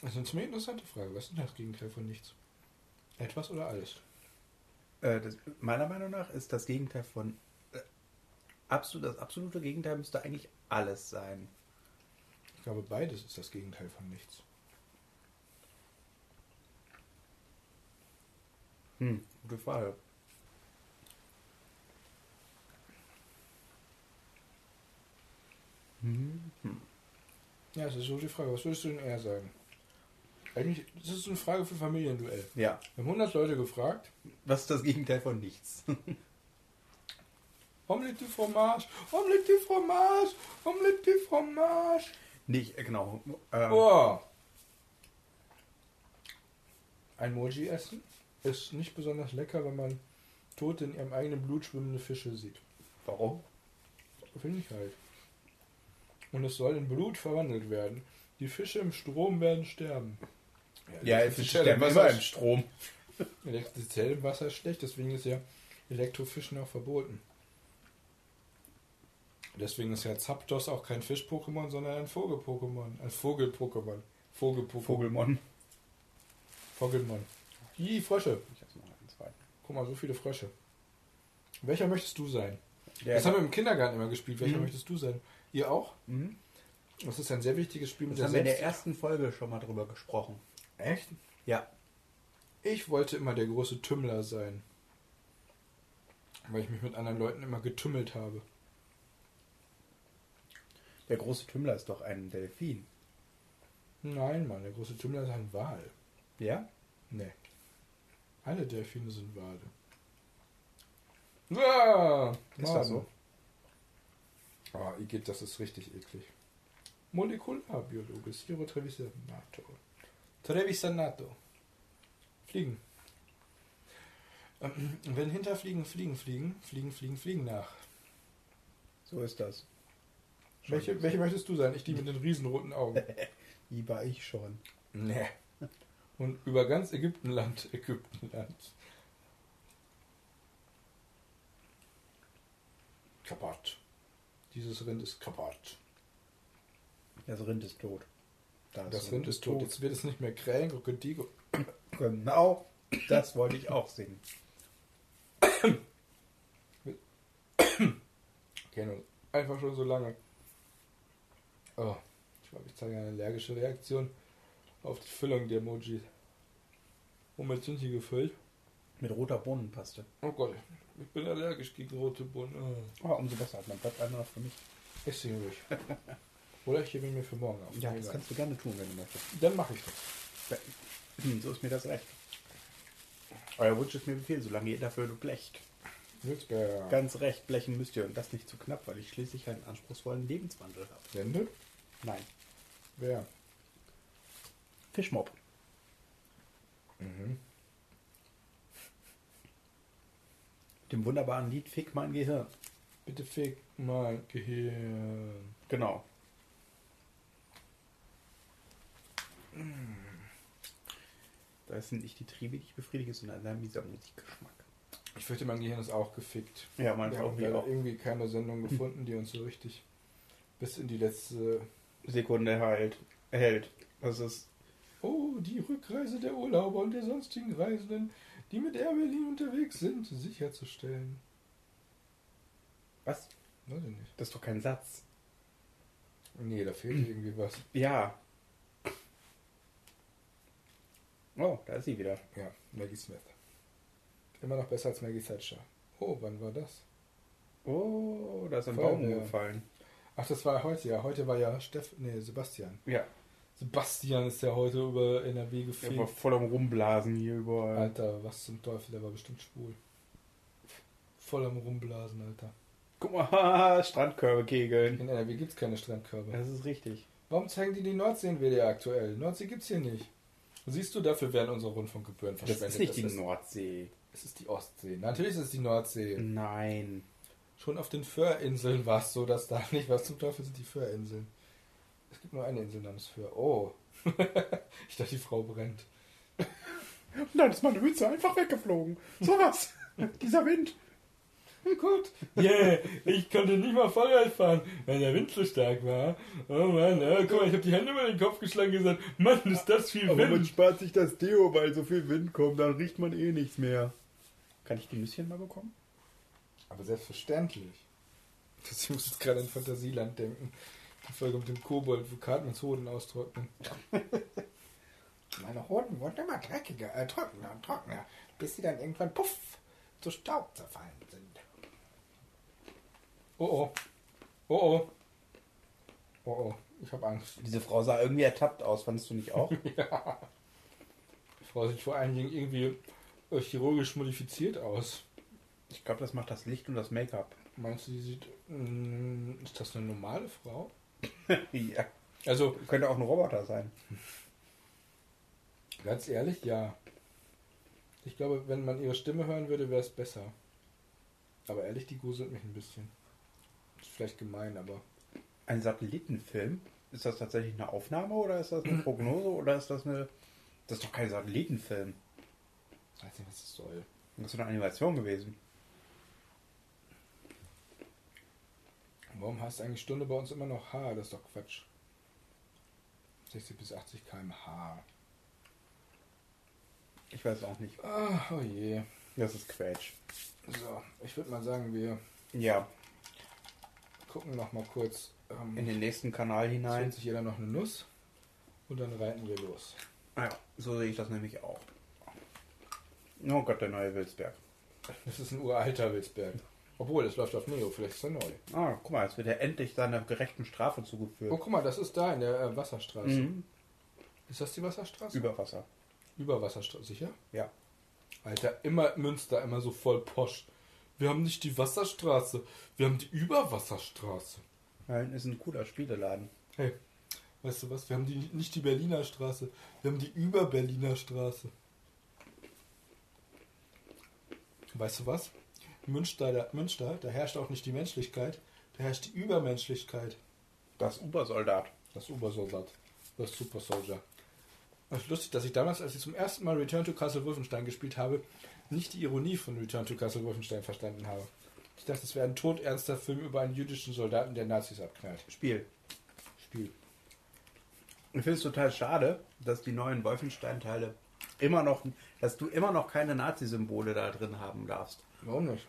das ist eine ziemlich interessante Frage. Was ist denn das Gegenteil von nichts? Etwas oder alles? Äh, das, meiner Meinung nach ist das Gegenteil von. Äh, absolut, das absolute Gegenteil müsste eigentlich alles sein. Ich glaube, beides ist das Gegenteil von nichts. Hm, gute Frage. Hm. Ja, das ist so die Frage. Was würdest du denn eher sagen? Eigentlich, das ist eine Frage für Familienduell. Ja. Wir haben 100 Leute gefragt. Was ist das Gegenteil von nichts? [laughs] Omelette du fromage, Omelette du fromage, Omelette du fromage. Nicht, äh, genau. Ähm, Oh. Ein Moji essen ist nicht besonders lecker, wenn man tote in ihrem eigenen Blut schwimmende Fische sieht. Warum? Finde ich halt. Und es soll in Blut verwandelt werden. Die Fische im Strom werden sterben. Ja, es Elektrizität sterben im immer im Strom. Elektrizität im Wasser ist schlecht, deswegen ist ja Elektrofischen auch verboten. Deswegen ist ja Zapdos auch kein Fisch-Pokémon, sondern ein Vogel-Pokémon. Ein Vogel-Pokémon. Vogel-Pokémon. Vogelmon. Vogelmon. Die Frösche. Ich hab's noch einen zweiten. Guck mal, so viele Frösche. Welcher möchtest du sein? Der das haben wir im Kindergarten immer gespielt. Welcher Mhm. möchtest du sein? Ihr auch? Mhm. Das ist ein sehr wichtiges Spiel mit Das haben wir in der ersten Folge schon mal drüber gesprochen. Echt? Ja. Ich wollte immer der große Tümmler sein. Weil ich mich mit anderen Leuten immer getümmelt habe. Der große Tümmler ist doch ein Delfin. Nein, Mann, der große Tümmler ist ein Wal. Ja? Nee. Alle Delfine sind Wale. Ah, Ist das so? Ah, Igitt, das ist richtig eklig. Molekularbiologe, Siro Trevisanato. Trevisanato. Fliegen. Ähm, Wenn Hinterfliegen fliegen, fliegen, fliegen, fliegen, fliegen nach. So ist das. Welche, welche möchtest du sein? Ich die mit den riesenroten Augen. [laughs] Die war ich schon. Nee. Und über ganz Ägyptenland, [laughs] Ägyptenland. Kaputt. Dieses Rind ist kaputt. Das Rind ist tot. Das Rind ist tot. Jetzt wird es nicht mehr krähen. Genau. Das wollte ich auch sehen. Kennen uns einfach schon so lange. Oh, ich glaube, ich zeige eine allergische Reaktion auf die Füllung der Emojis. Womit sind die gefüllt? Mit roter Bohnenpaste. Oh Gott, ich bin allergisch gegen rote Bohnen. Oh. Umso besser. Dann bleibt einer noch für mich. Ich sehe ruhig. Oder ich hebe ihn mir für morgen auf. Ja, das Egal. kannst du gerne tun, wenn du möchtest. Dann mache ich das. Hm, So ist mir das recht. Euer Wunsch ist mir Befehl, solange ihr dafür blecht. Ganz recht, blechen müsst ihr und das nicht zu knapp, weil ich schließlich einen anspruchsvollen Lebenswandel habe. Wende? Nein. Wer? Fischmob. Mhm. Mit dem wunderbaren Lied Fick mein Gehirn. Bitte fick mein Gehirn. Genau. Das sind nicht die Triebe, die ich befriedige, sondern ein mieser Musikgeschmack. Ich fürchte, mein Gehirn ist auch gefickt. Ja, mein Wir haben wie leider auch. irgendwie keine Sendung [laughs] gefunden, die uns so richtig bis in die letzte. Sekunde erhält. erhält. Das ist. Oh, die Rückreise der Urlauber und der sonstigen Reisenden, die mit Air Berlin unterwegs sind, sicherzustellen. Was? Weiß ich nicht. Das ist doch kein Satz. Nee, da fehlt irgendwie was. Ja. Oh, da ist sie wieder. Ja, Maggie Smith. Immer noch besser als Maggie Thatcher. Oh, wann war das? Oh, da ist ein Baum umgefallen. Ach, das war heute, ja. Heute war ja Steff, nee, Sebastian. Ja. Sebastian ist ja heute über NRW Der gefegt. war voll am Rumblasen hier überall. Alter, was zum Teufel, der war bestimmt schwul. Voll am Rumblasen, Alter. Guck mal, [laughs] Strandkörbe kegeln. In NRW gibt's keine Strandkörbe. Das ist richtig. Warum zeigen die die Nordsee in WDR aktuell? Nordsee gibt's hier nicht. Siehst du, dafür werden unsere Rundfunkgebühren Das verschwendet. ist nicht die ist, Nordsee. Es ist die Ostsee. Natürlich ist es die Nordsee. Nein. Schon auf den Föhrinseln war es so, dass da nicht was zum Teufel sind die Föhrinseln. Es gibt nur eine Insel namens Föhr. Oh. [laughs] ich dachte, die Frau brennt. Und dann ist meine Mütze einfach weggeflogen. So was. [laughs] Dieser Wind. Gut. Yeah, ich konnte nicht mal Fahrrad fahren, weil der Wind so stark war. Oh Mann, oh, guck mal, ich habe die Hände über den Kopf geschlagen und gesagt, Mann, ist das viel Aber man Wind. spart sich das Deo, weil so viel Wind kommt, dann riecht man eh nichts mehr. Kann ich die Nüsschen mal bekommen? Aber selbstverständlich. [laughs] Ich muss jetzt gerade an Fantasieland denken. Die Folge mit dem Kobold, wo Cartmans Hoden austrocknen. [laughs] Meine Hoden wurden immer dreckiger, äh, trockener und trockener, bis sie dann irgendwann puff zu Staub zerfallen sind. Oh oh. Oh oh. Oh oh. Ich habe Angst. Diese Frau sah irgendwie ertappt aus, fandest du nicht auch? [laughs] Ja. Die Frau sieht vor allen Dingen irgendwie äh, chirurgisch modifiziert aus. Ich glaube, das macht das Licht und das Make-up. Meinst du, die sieht. mm, Ist das eine normale Frau? [laughs] ja. Also, Könnte auch ein Roboter sein. ganz ehrlich, ja. Ich glaube, wenn man ihre Stimme hören würde, wäre es besser. Aber ehrlich, die gruselt mich ein bisschen. Ist vielleicht gemein, aber. Ein Satellitenfilm? Ist das tatsächlich eine Aufnahme oder ist das eine [clears throat] Prognose oder ist das eine. Das ist doch kein Satellitenfilm. Ich weiß nicht, was das soll. Das ist eine Animation gewesen. Warum heißt eigentlich Stunde bei uns immer noch H? Das ist doch Quatsch. 60 bis 80 km/h. Ich weiß auch nicht. Ah, oh je. Das ist Quatsch. So, ich würde mal sagen, wir Ja, gucken noch mal kurz. Ähm, in den nächsten Kanal hinein. holt sich jeder noch eine Nuss und dann reiten wir los. Ah ja, so sehe ich das nämlich auch. Oh Gott, der neue Wilsberg. Das ist ein uralter Wilsberg. Obwohl, es läuft auf Neo, vielleicht ist er neu. Ah, guck mal, jetzt wird er endlich seiner gerechten Strafe zugeführt. Oh, guck mal, das ist da in der äh, Wasserstraße. Mhm. Ist das die Wasserstraße? Über Wasser. Über Wasserstraße, sicher? Ja. Alter, immer Münster, immer so voll posch. Wir haben nicht die Wasserstraße, wir haben die Überwasserstraße. Nein, ist ein cooler Spieleladen. Hey, weißt du was? Wir haben die, nicht die Berliner Straße, wir haben die Über-Berliner Straße. Weißt du was? Münster, da, Münster, da herrscht auch nicht die Menschlichkeit, da herrscht die Übermenschlichkeit. Das Ubersoldat. Das Obersoldat. Das Super Soldier. Es ist lustig, dass ich damals, als ich zum ersten Mal Return to Castle Wolfenstein gespielt habe, nicht die Ironie von Return to Castle Wolfenstein verstanden habe. Ich dachte, es wäre ein todernster Film über einen jüdischen Soldaten, der Nazis abknallt. Spiel. Spiel. Ich finde es total schade, dass die neuen Wolfenstein-Teile immer noch, dass du immer noch keine Nazi-Symbole da drin haben darfst. Warum nicht?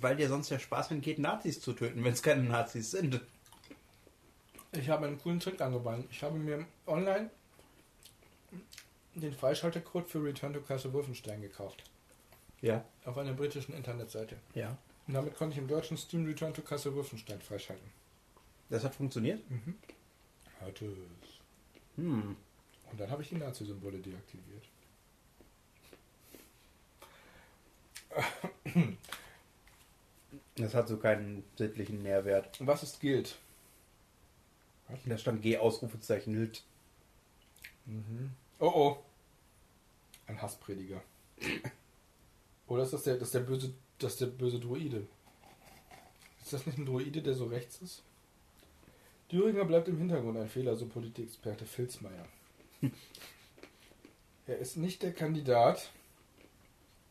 Weil dir sonst der Spaß entgeht, Nazis zu töten, wenn es keine Nazis sind. Ich habe einen coolen Trick angewandt. Ich habe mir online den Freischaltercode für Return to Castle Wolfenstein gekauft. Ja. Auf einer britischen Internetseite. Ja. Und damit konnte ich im deutschen Steam Return to Castle Wolfenstein freischalten. Das hat funktioniert? Hat es. Hm. Und dann habe ich die Nazi-Symbole deaktiviert. [clears throat] [clears throat] Das hat so keinen sittlichen Mehrwert. Und was ist Guild? Da stand G Ausrufezeichen Hilt. Oh oh. Ein Hassprediger. [laughs] Oder ist das der, das der böse, das ist der böse Druide? Ist das nicht ein Druide, der so rechts ist? Düringer bleibt im Hintergrund ein Fehler, so Politikexperte Filzmeier. [laughs] er ist nicht der Kandidat.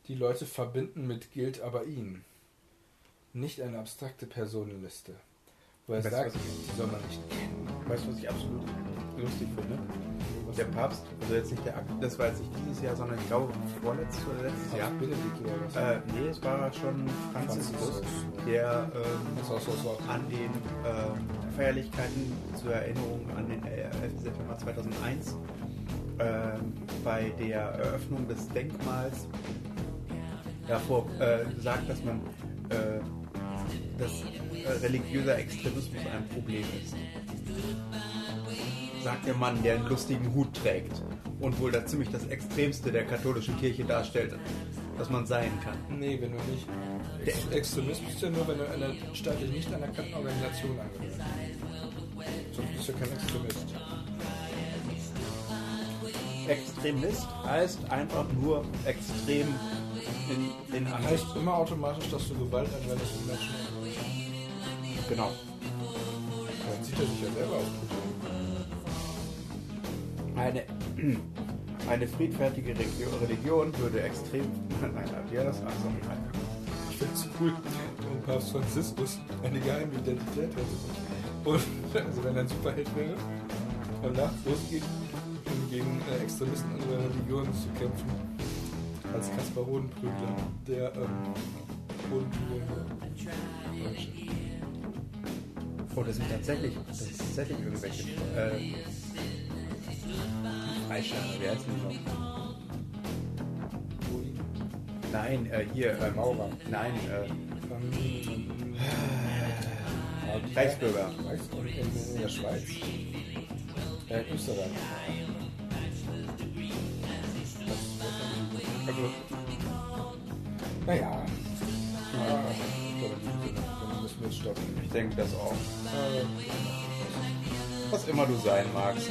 Die Leute verbinden mit Guild aber ihn. Nicht eine abstrakte Personenliste. Wo er Weißt du, sagt, was die soll man nicht kennen. Weißt du, was ich absolut lustig finde? Der Papst, also jetzt nicht der Akt, das war jetzt nicht dieses Jahr, sondern ich glaube vorletztes oder letztes Jahr. Benedikt oder was? Äh, nee, es war schon Franziskus, der ähm, an den ähm, Feierlichkeiten zur Erinnerung an den äh, 11. September 2001 ähm, bei der Eröffnung des Denkmals davor äh, sagt, dass man äh, dass äh, religiöser Extremismus ein Problem ist. Sagt der Mann, der einen lustigen Hut trägt und wohl da ziemlich das Extremste der katholischen Kirche darstellt, was man sein kann. Nee, wenn du nicht. Ex Extremismus ist ja nur, wenn du einer staatlich nicht anerkannten Organisation angehörst. Sonst bist du kein Extremist. Extremist heißt einfach nur extrem in, in. Heißt immer automatisch, dass du Gewalt anwendest und Menschen. Genau. Dann sieht er sich ja selber Putin. Eine, [clears throat] eine friedfertige Regio- Religion würde extrem. [laughs] Nein, ja, das also, nein. Ich finde es cool, wenn Papst Franziskus eine geheime Identität hätte. Und also wenn er ein Superheld wäre und nachts losgeht, um gegen äh, Extremisten anderer Religionen zu kämpfen. Als Kaspar Rodenprügler, der ähm, Rodenprügler. Oh, das sind tatsächlich, das sind tatsächlich irgendwelche äh, Freischärfer, wie heißen die noch? Nein, äh, hier, äh, Maurer. Nein, äh, Reichsbürger. Reichsbürger in, der Schweiz. Äh, Österreich. Also, Naja. Stoppen. ich denke das auch. Äh, Was immer du sein magst.